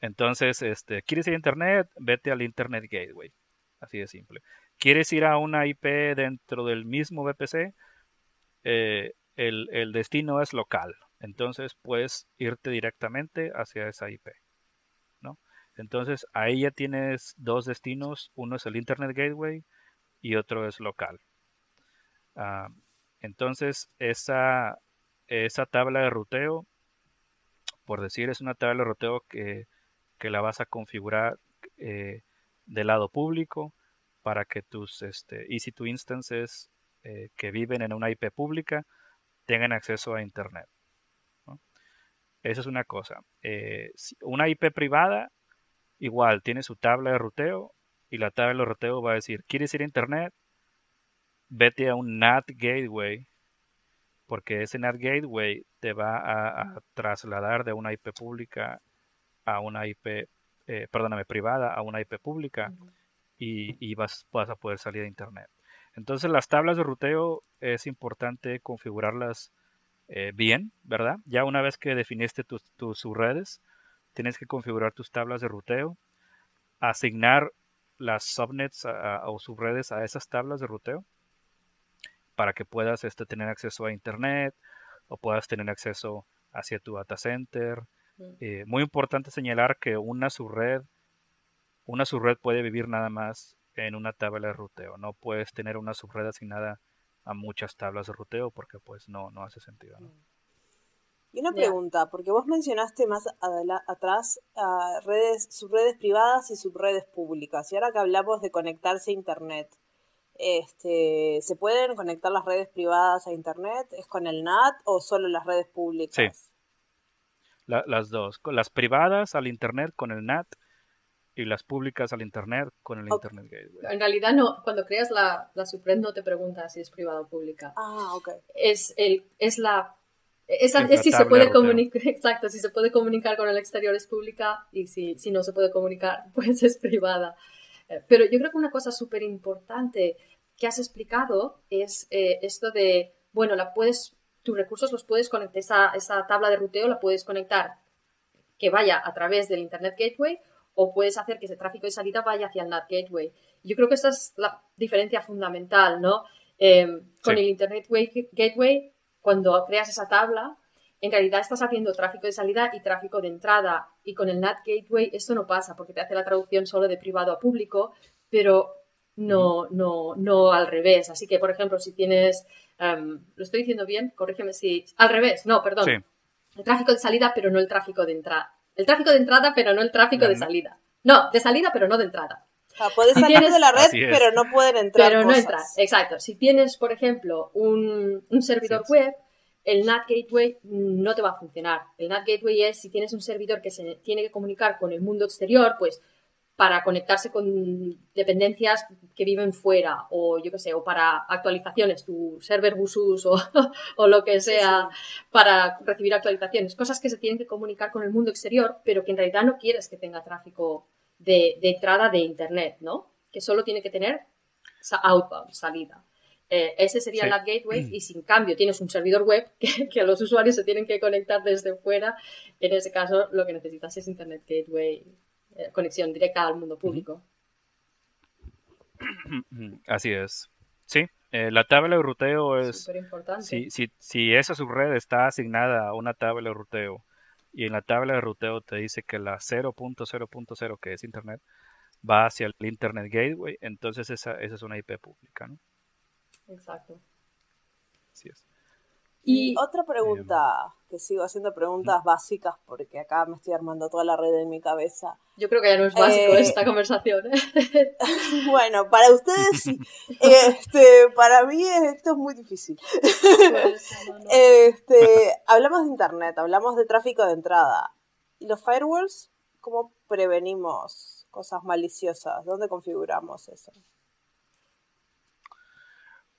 entonces, este, ¿quieres ir a Internet? Vete al Internet Gateway. Así de simple. ¿Quieres ir a una IP dentro del mismo VPC? Eh, el, destino es local. Entonces puedes irte directamente hacia esa IP. ¿no? Entonces ahí ya tienes dos destinos. Uno es el Internet Gateway y otro es local. Ah, entonces, esa, esa tabla de ruteo, por decir, es una tabla de ruteo que, la vas a configurar eh, del lado público para que tus este, EC2 instances eh, que viven en una IP pública tengan acceso a Internet. Esa es una cosa. Eh, una IP privada, igual, tiene su tabla de ruteo y la tabla de roteo va a decir, ¿quieres ir a internet? Vete a un NAT gateway, porque ese NAT gateway te va a, trasladar de una IP pública a una IP, eh, perdóname, privada a una IP pública y, vas, vas, a poder salir a internet. Entonces las tablas de ruteo es importante configurarlas eh, bien, ¿verdad? Ya una vez que definiste tus, tus subredes, tienes que configurar tus tablas de ruteo, asignar las subnets o subredes a esas tablas de ruteo para que puedas este, tener acceso a internet o puedas tener acceso hacia tu data center. Mm. Eh, muy importante señalar que una subred, una subred puede vivir nada más en una tabla de ruteo. No puedes tener una subred asignada a muchas tablas de ruteo porque pues no, no hace sentido. ¿no? Y una pregunta, porque vos mencionaste más atrás redes, subredes privadas y subredes públicas. Y ahora que hablamos de conectarse a Internet, este, ¿se pueden conectar las redes privadas a Internet? ¿Es con el NAT o solo las redes públicas? Sí. las dos. Las privadas al Internet con el NAT y las públicas al Internet con el Internet Gateway. En realidad no, cuando creas la, la subred no te pregunta si es privada o pública. Ah, ok. Es, el, es la esa, es si se puede comunicar, exacto, si se puede comunicar con el exterior es pública y si, si no se puede comunicar, pues es privada. Eh, pero yo creo que una cosa súper importante que has explicado es eh, esto de, bueno, la puedes, tus recursos los puedes conectar, esa, esa tabla de ruteo la puedes conectar que vaya a través del Internet Gateway o puedes hacer que ese tráfico de salida vaya hacia el NAT Gateway. Yo creo que esa es la diferencia fundamental, ¿no? Eh, con el Internet Gateway cuando creas esa tabla, en realidad estás haciendo tráfico de salida y tráfico de entrada. Y con el NAT Gateway esto no pasa porque te hace la traducción solo de privado a público, pero no, no, no al revés. Así que, por ejemplo, si tienes, em, lo estoy diciendo bien, corrígeme si, al revés, no, perdón. el tráfico de salida, pero no el tráfico de entrada. El tráfico de entrada, pero no el tráfico de salida. No, de salida, pero no de entrada. O sea, puedes salir de la red, pero no pueden entrar. Pero no entrar, exacto. Si tienes, por ejemplo, un, servidor web, el NAT Gateway no te va a funcionar. El NAT Gateway es si tienes un servidor que se tiene que comunicar con el mundo exterior, pues para conectarse con dependencias que viven fuera o yo qué sé, o para actualizaciones, tu server Busus o, o lo que sea para recibir actualizaciones, cosas que se tienen que comunicar con el mundo exterior, pero que en realidad no quieres que tenga tráfico de, entrada de Internet, ¿no? Que solo tiene que tener outbound, salida. Eh, ese sería el gateway y sin cambio tienes un servidor web que, que, los usuarios se tienen que conectar desde fuera. En ese caso lo que necesitas es Internet Gateway conexión directa al mundo público. Así es. Sí, eh, la tabla de ruteo es... importante. Si, si, si esa subred está asignada a una tabla de ruteo y en la tabla de ruteo te dice que la 0.0.0 que es Internet va hacia el Internet Gateway, entonces esa, esa es una IP pública, ¿no? Exacto. Así es. Y otra pregunta, que sigo haciendo preguntas básicas porque acá me estoy armando toda la red en mi cabeza. Yo creo que ya no es básico eh, esta conversación. ¿eh? bueno, para ustedes sí. Este, para mí esto es muy difícil. Pues, este, hablamos de internet, hablamos de tráfico de entrada. ¿Y los firewalls? ¿Cómo prevenimos cosas maliciosas? ¿Dónde configuramos eso?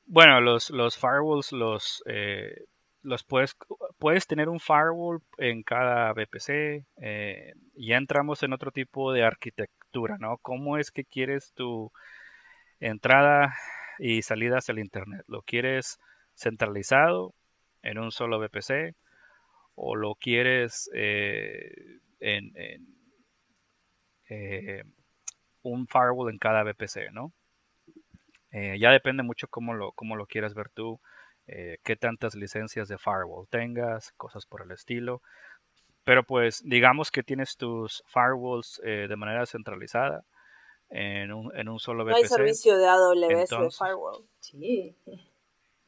Bueno, los, los firewalls los eh, los puedes, puedes tener un firewall en cada VPC. Eh, ya entramos en otro tipo de arquitectura, ¿no? ¿Cómo es que quieres tu entrada y salida hacia el Internet? ¿Lo quieres centralizado en un solo VPC? ¿O lo quieres eh, en, eh, un firewall en cada VPC, ¿no? ya depende mucho cómo lo, cómo lo quieras ver tú. Eh, qué tantas licencias de firewall tengas, cosas por el estilo. Pero pues digamos que tienes tus firewalls eh, de manera centralizada en un, en un solo VPC. ¿No hay servicio de AWS de firewall? Sí.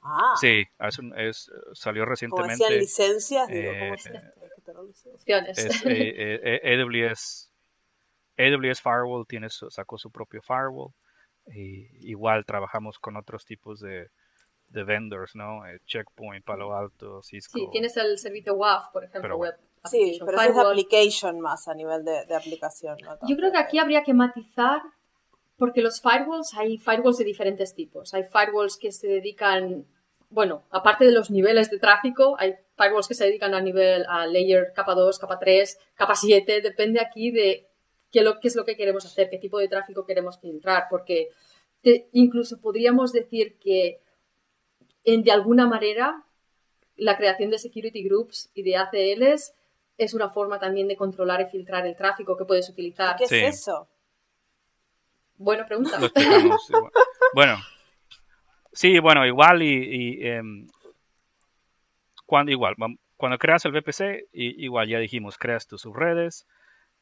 Ah. Sí, es, salió recientemente. Licencias, digo, ¿cómo es, AWS, AWS Firewall tiene sacó su propio firewall. Y igual trabajamos con otros tipos de, de vendors, ¿no? Eh, Checkpoint, Palo Alto, Cisco. Sí, tienes el servicio WAF, por ejemplo, web. Sí, pero es de application más a nivel de, aplicación. Yo creo que aquí habría que matizar, porque los firewalls, hay firewalls de diferentes tipos. Hay firewalls que se dedican, bueno, aparte de los niveles de tráfico, hay firewalls que se dedican a nivel, a layer capa 2, capa 3, capa 7, depende aquí de qué, lo, qué es lo que queremos hacer, qué tipo de tráfico queremos filtrar, porque incluso podríamos decir que en, de alguna manera, la creación de security groups y de ACLs es una forma también de controlar y filtrar el tráfico que puedes utilizar. ¿Qué es eso? Buena pregunta. bueno, sí, bueno, igual y, em, cuando igual cuando creas el VPC, igual ya dijimos, creas tus subredes,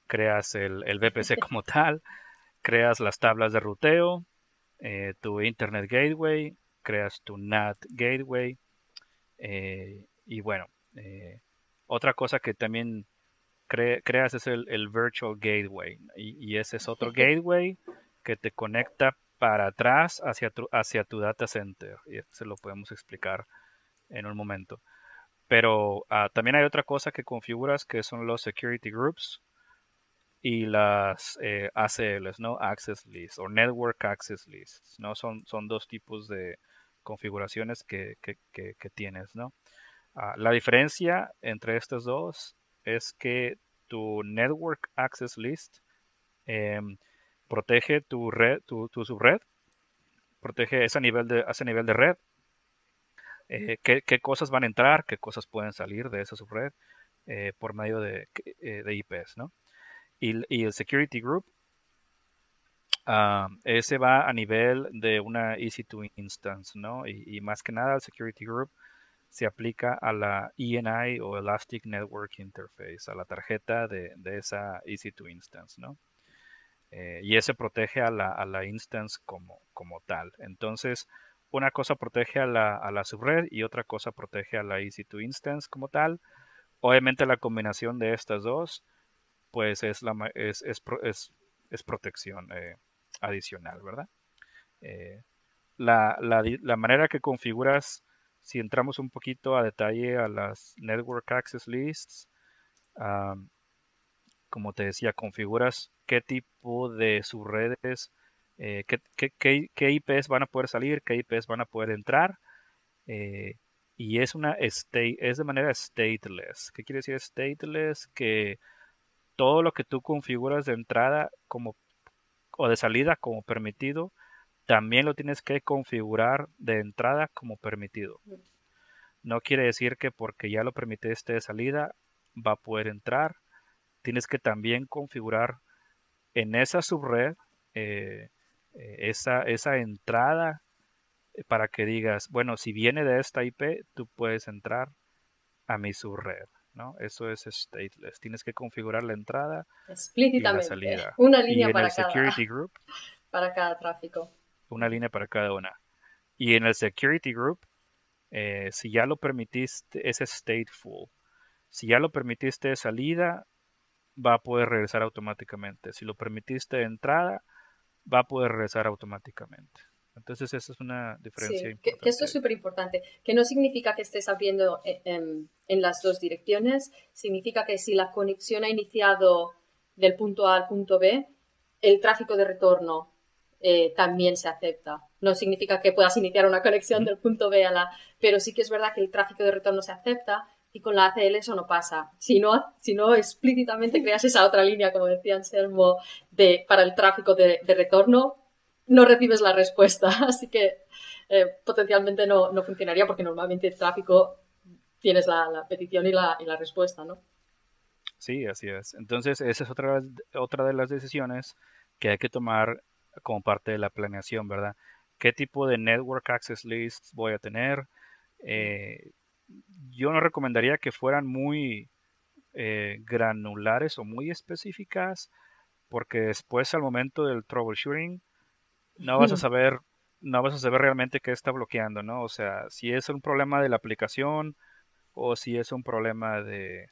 creas el, el VPC como tal, creas las tablas de ruteo, eh, tu Internet Gateway, creas tu NAT gateway. Eh, y bueno, eh, otra cosa que también creas es el, virtual gateway. Y, ese es otro gateway que te conecta para atrás hacia tu, hacia tu data center. Y se lo podemos explicar en un momento. Pero ah, también hay otra cosa que configuras que son los security groups y las eh, ACLs, ¿no? Access Lists o Network Access Lists, ¿no? Son, son dos tipos de, configuraciones que, tienes, ¿no? Ah, la diferencia entre estos dos es que tu Network Access List em, protege tu red, tu, subred, protege ese nivel de, ese nivel de red, eh, qué, cosas van a entrar, qué cosas pueden salir de esa subred eh, por medio de, eh, IPs, ¿no? Y, y, el Security Group Ah, ese va a nivel de una EC2 instance, ¿no? Y, más que nada el Security Group se aplica a la ENI o Elastic Network Interface, a la tarjeta de, esa EC2 instance, ¿no? Eh, y ese protege a la, instance como, tal. Entonces, una cosa protege a la, a subred y otra cosa protege a la EC2 instance como tal, obviamente la combinación de estas dos, pues es, la, es, es, protección eh, adicional, ¿verdad? Eh, la, la, manera que configuras, si entramos un poquito a detalle a las Network Access Lists, como te decía, configuras qué tipo de subredes, eh, qué, qué, qué, IPs van a poder salir, qué IPs van a poder entrar. Eh, y es una state, es de manera stateless. ¿Qué quiere decir stateless? Que todo lo que tú configuras de entrada como o de salida como permitido, también lo tienes que configurar de entrada como permitido. No quiere decir que porque ya lo permitiste de salida va a poder entrar. Tienes que también configurar en esa subred eh, eh, esa, esa entrada eh, para que digas, bueno, si viene de esta IP, tú puedes entrar a mi subred. ¿No? Eso es stateless. Tienes que configurar la entrada explícitamente. Y la salida. Una línea para cada security group. Para cada tráfico. Una línea para cada una. Y en el security group, si ya lo permitiste, es stateful. Si ya lo permitiste de salida, va a poder regresar automáticamente. Si lo permitiste de entrada, va a poder regresar automáticamente. Entonces, esa es una diferencia importante. Que, esto es súper importante, que no significa que estés abriendo eh, en, en, las dos direcciones, significa que si la conexión ha iniciado del punto A al punto B, el tráfico de retorno eh, también se acepta. No significa que puedas iniciar una conexión del punto B a la... Pero sí que es verdad que el tráfico de retorno se acepta y con la ACL eso no pasa. Si no, si no explícitamente creas esa otra línea, como decía Anselmo, de, para el tráfico de, retorno, no recibes la respuesta. Así que eh, potencialmente no, no, funcionaría porque normalmente el tráfico tienes la, petición y la, y la, respuesta, ¿no? Sí, así es. Entonces, esa es otra, otra de las decisiones que hay que tomar como parte de la planeación, ¿verdad? ¿Qué tipo de Network Access Lists voy a tener? Eh, yo no recomendaría que fueran muy eh, granulares o muy específicas, porque después al momento del troubleshooting no vas a saber, no vas a saber realmente qué está bloqueando, ¿no? O sea, si es un problema de la aplicación o si es un problema de,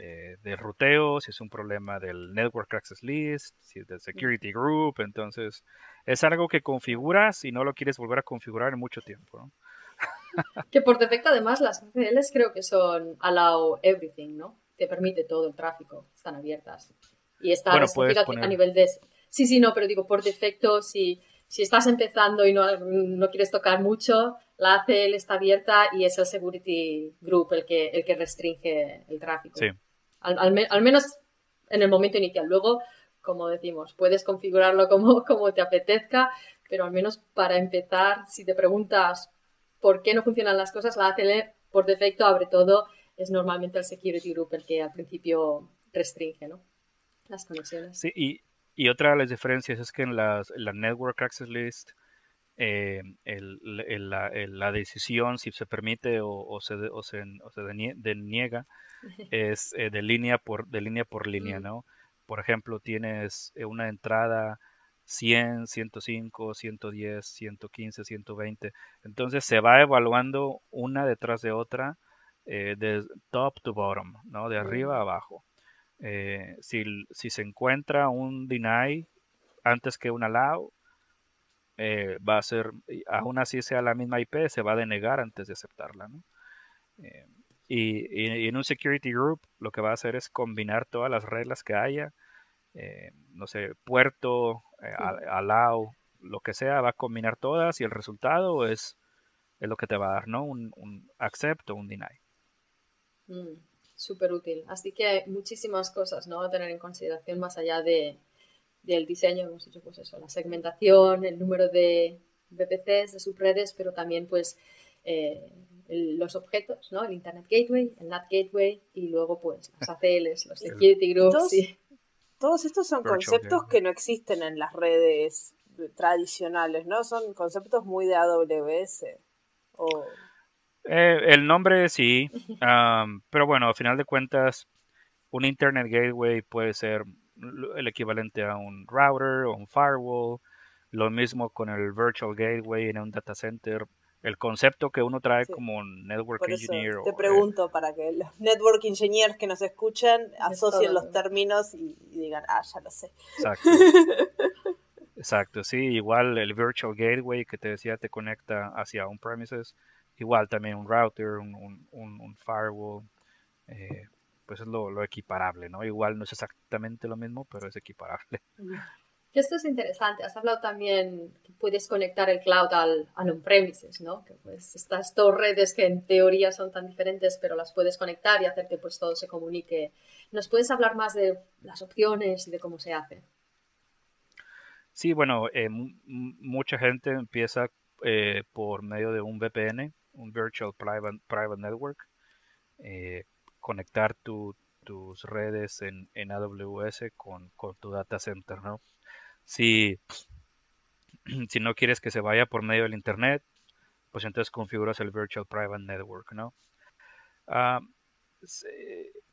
eh, de ruteo, si es un problema del Network Access List, si es del Security Group, entonces es algo que configuras y no lo quieres volver a configurar en mucho tiempo, ¿no? que por defecto además las ACLs creo que son allow everything, ¿no? Te permite todo el tráfico, están abiertas. Y está a nivel de... Sí, sí, no, pero digo, por defecto, si, si estás empezando y no, no quieres tocar mucho, la ACL está abierta y es el Security Group el que, el que restringe el tráfico. Sí. Al, al, menos en el momento inicial. Luego, como decimos, puedes configurarlo como, como te apetezca, pero al menos para empezar, si te preguntas por qué no funcionan las cosas, la ACL por defecto abre todo, es normalmente el security group el que al principio restringe ¿no? las conexiones. Sí, y, y, otra de las diferencias es que en, las, la Network Access List eh, el, la, la, decisión si se permite o, o se, o se, o se deniega es eh, de línea por de línea por línea, ¿no? Por ejemplo, tienes eh, una entrada 100, 105, 110, 115, 120. Entonces se va evaluando una detrás de otra eh, de top to bottom, ¿no? De arriba a abajo. Eh, si, se encuentra un deny antes que un allow, eh, va a ser, aún así sea la misma IP, se va a denegar antes de aceptarla, ¿no? y, y, en un security group lo que va a hacer es combinar todas las reglas que haya eh, no sé, puerto, eh, allow, lo que sea, va a combinar todas y el resultado es, es lo que te va a dar, ¿no? Un, un accept o un deny. Mm, Súper útil. Así que hay muchísimas cosas, ¿no? A tener en consideración más allá de, del diseño, hemos dicho pues eso, la segmentación, el número de VPCs, de subredes, pero también pues eh, los objetos, ¿no? El Internet Gateway, el NAT Gateway y luego pues las ACLs, los Security Groups. Todos estos son conceptos que no existen en las redes tradicionales, ¿no? Son conceptos muy de AWS. Eh, el nombre sí, pero bueno, al final de cuentas, un Internet Gateway puede ser el equivalente a un router o un firewall. Lo mismo con el Virtual Gateway en un data center. el concepto que uno trae como network engineer. Te pregunto para que los network engineers que nos escuchan asocien los términos y, digan, ah, ya lo sé. Exacto. Exacto, sí, igual el virtual gateway que te decía te conecta hacia un premises, igual también un router, un, un, firewall, eh, pues es lo, lo, equiparable, ¿no? Igual no es exactamente lo mismo, pero es equiparable. Esto es interesante. Has hablado también que puedes conectar el cloud al, al on-premises, ¿no? Que pues estas dos redes que en teoría son tan diferentes, pero las puedes conectar y hacer que pues todo se comunique. ¿Nos puedes hablar más de las opciones y de cómo se hace? Sí, bueno, eh, mucha gente empieza eh, por medio de un VPN, un Virtual Private, Private Network, eh, conectar tus redes en, en AWS con, con, tu data center, ¿no? Si, si no quieres que se vaya por medio del Internet, pues entonces configuras el Virtual Private Network, ¿no? Ah,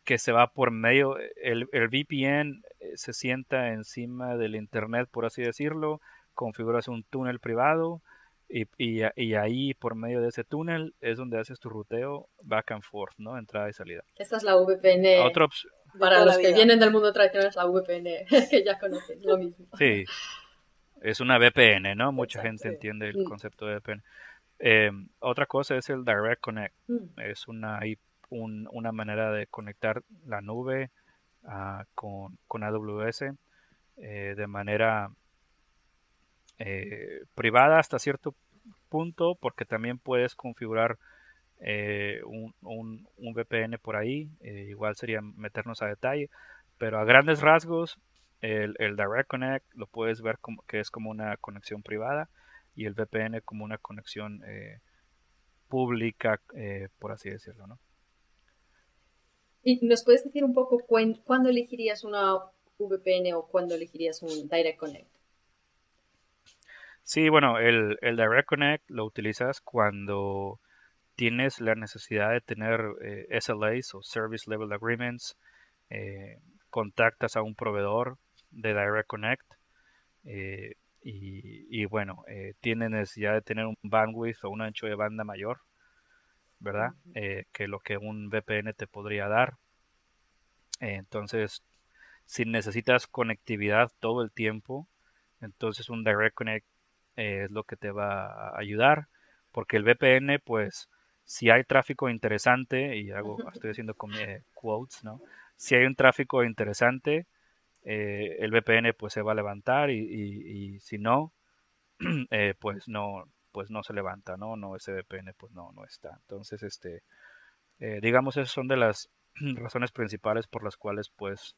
que se va por medio, el, el, VPN eh, se sienta encima del Internet, por así decirlo, configuras un túnel privado y, y, ahí por medio de ese túnel es donde haces tu ruteo back and forth, ¿no? Entrada y salida. Esta es la VPN. Para los que vienen del mundo tradicional es la VPN, que ya conocen, lo mismo. Sí, es una VPN, ¿no? Mucha gente entiende el mm. concepto de VPN. Eh, otra cosa es el Direct Connect. Mm. Es una una manera de conectar la nube ah, con, con, AWS eh, de manera eh, privada hasta cierto punto porque también puedes configurar eh, un, un, VPN por ahí igual sería meternos a detalle pero a grandes rasgos el, el, Direct Connect lo puedes ver como que es como una conexión privada y el VPN como una conexión pública por así decirlo. ¿Y nos puedes decir un poco cuándo elegirías una VPN o cuándo elegirías un Direct Connect? Sí, bueno, el, Direct Connect lo utilizas cuando tienes la necesidad de tener eh, SLAs o Service Level Agreements, eh, contactas a un proveedor de Direct Connect eh, y, bueno, tiene necesidad de tener un bandwidth o un ancho de banda mayor ¿verdad? Eh, que lo que un VPN te podría dar. entonces, si necesitas conectividad todo el tiempo, entonces un Direct Connect eh, es lo que te va a ayudar, porque el VPN, pues, si hay tráfico interesante, y hago, estoy haciendo con, eh, quotes, ¿no? Si hay un tráfico interesante, el VPN pues se va a levantar y, y si no, pues no, pues no se levanta, ¿no? No, ese VPN pues no, no está. Entonces, este, eh, digamos, esas son de las razones principales por las cuales pues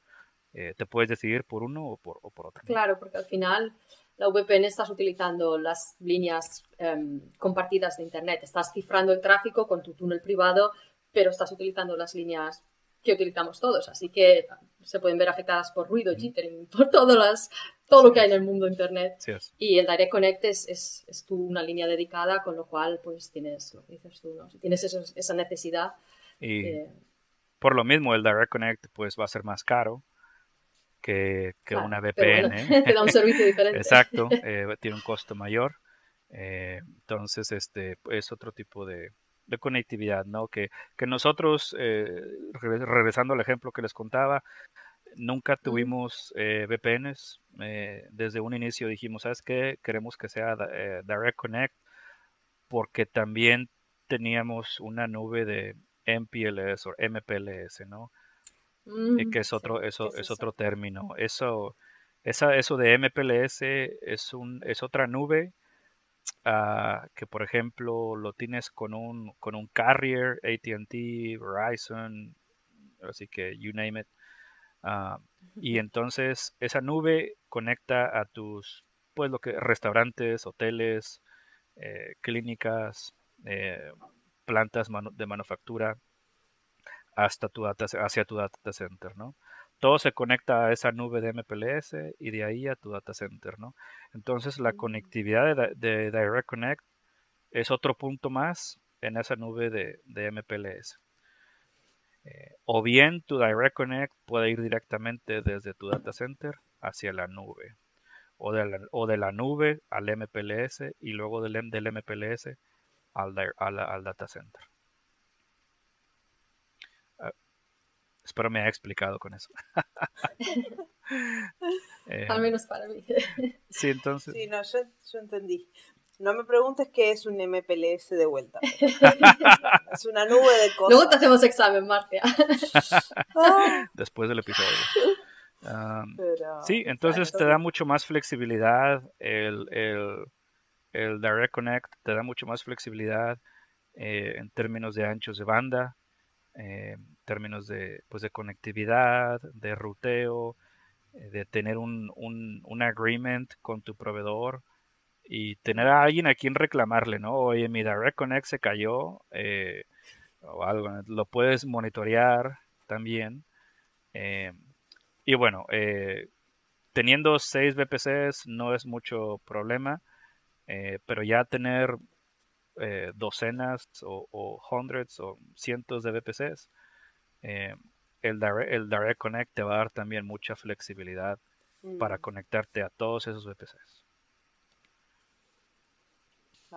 eh, te puedes decidir por uno o por, o por otro. Claro, porque al final la VPN estás utilizando las líneas em, compartidas de Internet, estás cifrando el tráfico con tu túnel privado, pero estás utilizando las líneas que utilizamos todos, así que se pueden ver afectadas por ruido, jittering, por todas las, todo lo que hay en el mundo de Internet. y el Direct Connect es, es, es tú una línea dedicada, con lo cual pues tienes lo que dices tú, ¿no? Si tienes esa necesidad. Y por lo mismo el Direct Connect pues va a ser más caro que, que una VPN. te da un servicio diferente. Exacto, eh, tiene un costo mayor. Eh, entonces, este es otro tipo de, de conectividad, ¿no? Que, que nosotros, eh, regresando al ejemplo que les contaba, nunca tuvimos eh, VPNs. Eh, desde un inicio dijimos, ¿sabes qué? Queremos que sea Direct Connect porque también teníamos una nube de MPLS o MPLS, ¿no? Mm, que es otro, eso, es, otro término. Eso, esa, eso de MPLS es un, es otra nube Ah, que por ejemplo lo tienes con un, con un carrier, ATT, Verizon, así que you name it. Ah, y entonces esa nube conecta a tus, pues lo que, restaurantes, hoteles, eh, clínicas, eh, plantas de manufactura, hasta tu data, hacia tu data center, ¿no? todo se conecta a esa nube de MPLS y de ahí a tu data center, ¿no? Entonces la conectividad de, Direct Connect es otro punto más en esa nube de, MPLS. Eh, o bien tu Direct Connect puede ir directamente desde tu data center hacia la nube. O de la, o de la nube al MPLS y luego del, del MPLS al, data center. Espero me haya explicado con eso. Eh, al menos para mí. sí, entonces. Sí, no, yo, yo entendí. No me preguntes qué es un MPLS de vuelta. es una nube de cosas. Luego te hacemos examen, Marcia. Después del episodio. sí, entonces te da mucho más flexibilidad. El, el, Direct Connect te da mucho más flexibilidad eh, en términos de anchos de banda, eh, términos de, pues, de conectividad, de ruteo, eh, de tener un, un, un agreement con tu proveedor y tener a alguien a quien reclamarle, ¿no? Oye, mi Direct Connect se cayó eh, o algo, lo puedes monitorear también. Eh, y bueno, teniendo 6 VPCs no es mucho problema, pero ya tener docenas o, hundreds o cientos de VPCs, el, direct, el Direct Connect te va a dar también mucha flexibilidad para mm. conectarte a todos esos VPCs.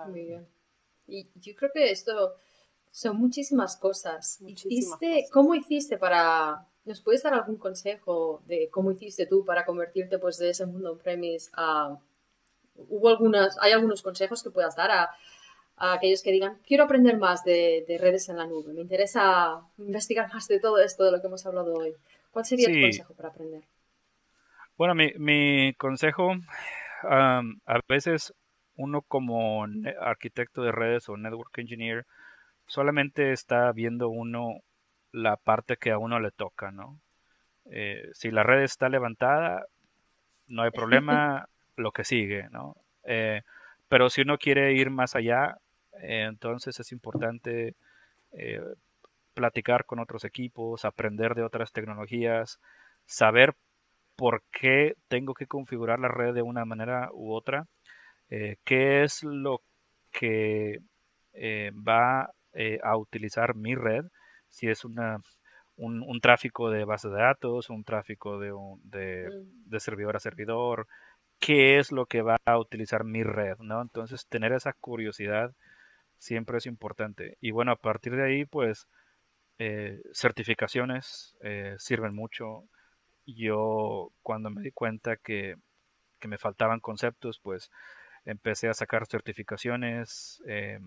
Muy bien. Y yo creo que esto son muchísimas cosas. ¿Cómo hiciste para... ¿Nos puedes dar algún consejo de cómo hiciste tú para convertirte pues de ese mundo on-premise a... ¿Hubo algunas, hay algunos consejos que puedas dar a, aquellos que digan, quiero aprender más de, redes en la nube, me interesa investigar más de todo esto de lo que hemos hablado hoy? ¿Cuál sería tu consejo para aprender? Bueno, mi, mi consejo, a veces uno como arquitecto de redes o network engineer solamente está viendo uno la parte que a uno le toca, ¿no? Eh, si la red está levantada, no hay problema, lo que sigue, ¿no? Eh, pero si uno quiere ir más allá, entonces es importante platicar con otros equipos, aprender de otras tecnologías, saber por qué tengo que configurar la red de una manera u otra eh, qué es lo que eh, va eh, a utilizar mi red, si es una, un, tráfico de base de datos, un tráfico de, mm. de, servidor a servidor, qué es lo que va a utilizar mi red, ¿no? Entonces, tener esa curiosidad siempre es importante. Y bueno, a partir de ahí, pues, certificaciones sirven mucho. Yo, cuando me di cuenta que, que me faltaban conceptos, pues, empecé a sacar certificaciones. Eh,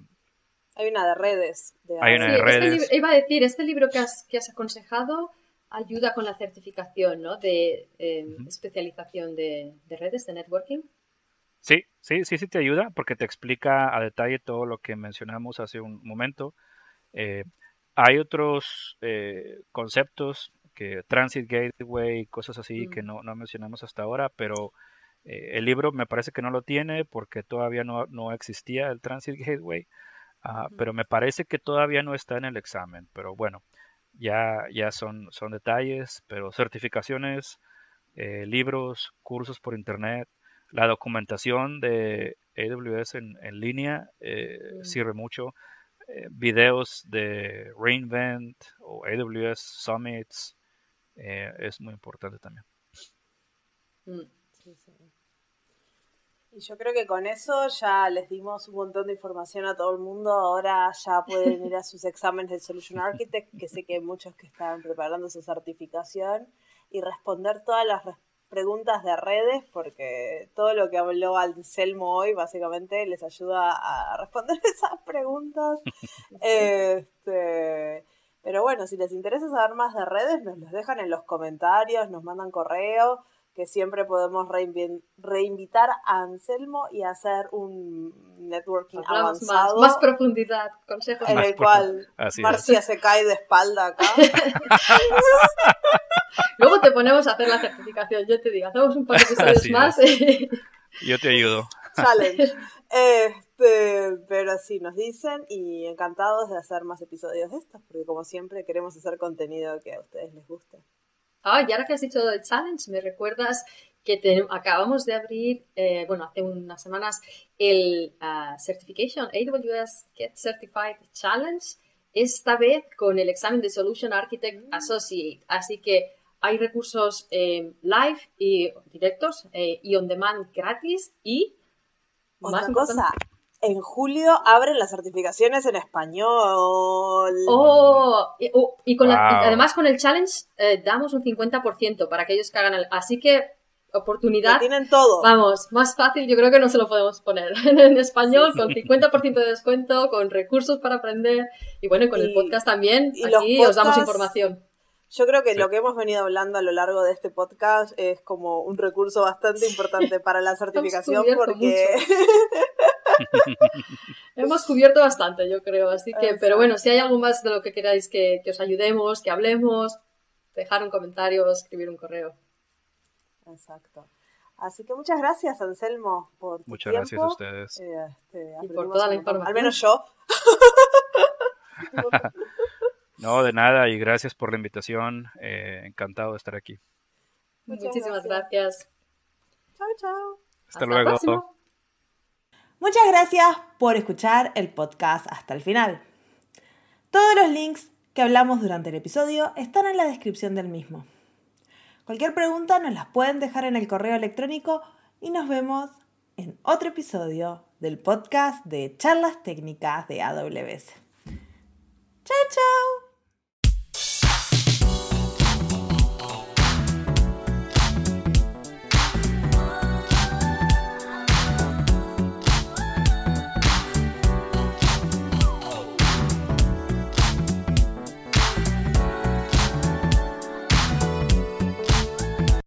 hay una de redes. hay una de este iba a decir, este libro que has, que has aconsejado ayuda con la certificación, ¿no? De em, especialización de, redes, de networking. Sí, sí, sí, sí te ayuda porque te explica a detalle todo lo que mencionamos hace un momento. Eh, hay otros eh, conceptos que Transit Gateway, cosas así mm. que no, no mencionamos hasta ahora, pero eh, el libro me parece que no lo tiene porque todavía no, existía el Transit Gateway, ah, pero me parece que todavía no está en el examen. Pero bueno, ya, ya son, son detalles, pero certificaciones, libros, cursos por internet, la documentación de AWS en, línea eh, sirve mucho. videos de Reinvent o AWS Summits es muy importante también. Mm. Y yo creo que con eso ya les dimos un montón de información a todo el mundo. Ahora ya pueden ir a sus exámenes de Solution Architect, que sé que hay muchos que están preparando su certificación, y responder todas las preguntas de redes, porque todo lo que habló Anselmo hoy básicamente les ayuda a responder esas preguntas. Este, pero bueno, si les interesa saber más de redes, nos los dejan en los comentarios, nos mandan correo que siempre podemos reinvitar a Anselmo y hacer un networking avanzado. Más, profundidad, consejos. En el cual Marcia se cae de espalda acá. Luego te ponemos a hacer la certificación, yo te digo, hacemos un par de episodios más. yo te ayudo. Challenge. Este, pero sí, nos dicen y encantados de hacer más episodios de estos, porque como siempre queremos hacer contenido que a ustedes les guste. Ah, y ahora que has dicho de challenge, me recuerdas que acabamos de abrir, eh, bueno, hace unas semanas, el uh, Certification AWS Get Certified Challenge, esta vez con el examen de Solution Architect mm. Associate. Así que hay recursos eh, live y directos eh, y on demand gratis y otra cosa en julio abren las certificaciones en español. Oh, y, oh, y con la- y además con el challenge eh, damos un 50% para aquellos que hagan el... Así que oportunidad Lo tienen todo. Vamos, más fácil yo creo que no se lo podemos poner en español, con 50% de descuento, con recursos para aprender y bueno, y con el podcast también, y aquí os damos información. Yo creo que Sí. lo que hemos venido hablando a lo largo de este podcast es como un recurso bastante importante para la certificación porque Hemos cubierto bastante, yo creo, así que, Exacto. pero bueno, si hay algo más de lo que queráis que, que os ayudemos, que hablemos, dejar un comentario, escribir un correo. Exacto. Así que muchas gracias, Anselmo, por tu Muchas gracias tiempo. a ustedes. Eh, este, Y por toda la montón. Al información. menos yo. No, de nada y gracias por la invitación. eh, encantado de estar aquí. Muchas Muchísimas gracias. gracias. chao, chao. Hasta, la luego. Muchas gracias por escuchar el podcast hasta el final. Todos los links que hablamos durante el episodio están en la descripción del mismo. Cualquier pregunta nos las pueden dejar en el correo electrónico y nos vemos en otro episodio del podcast de charlas técnicas de AWS. ¡Chao, chao!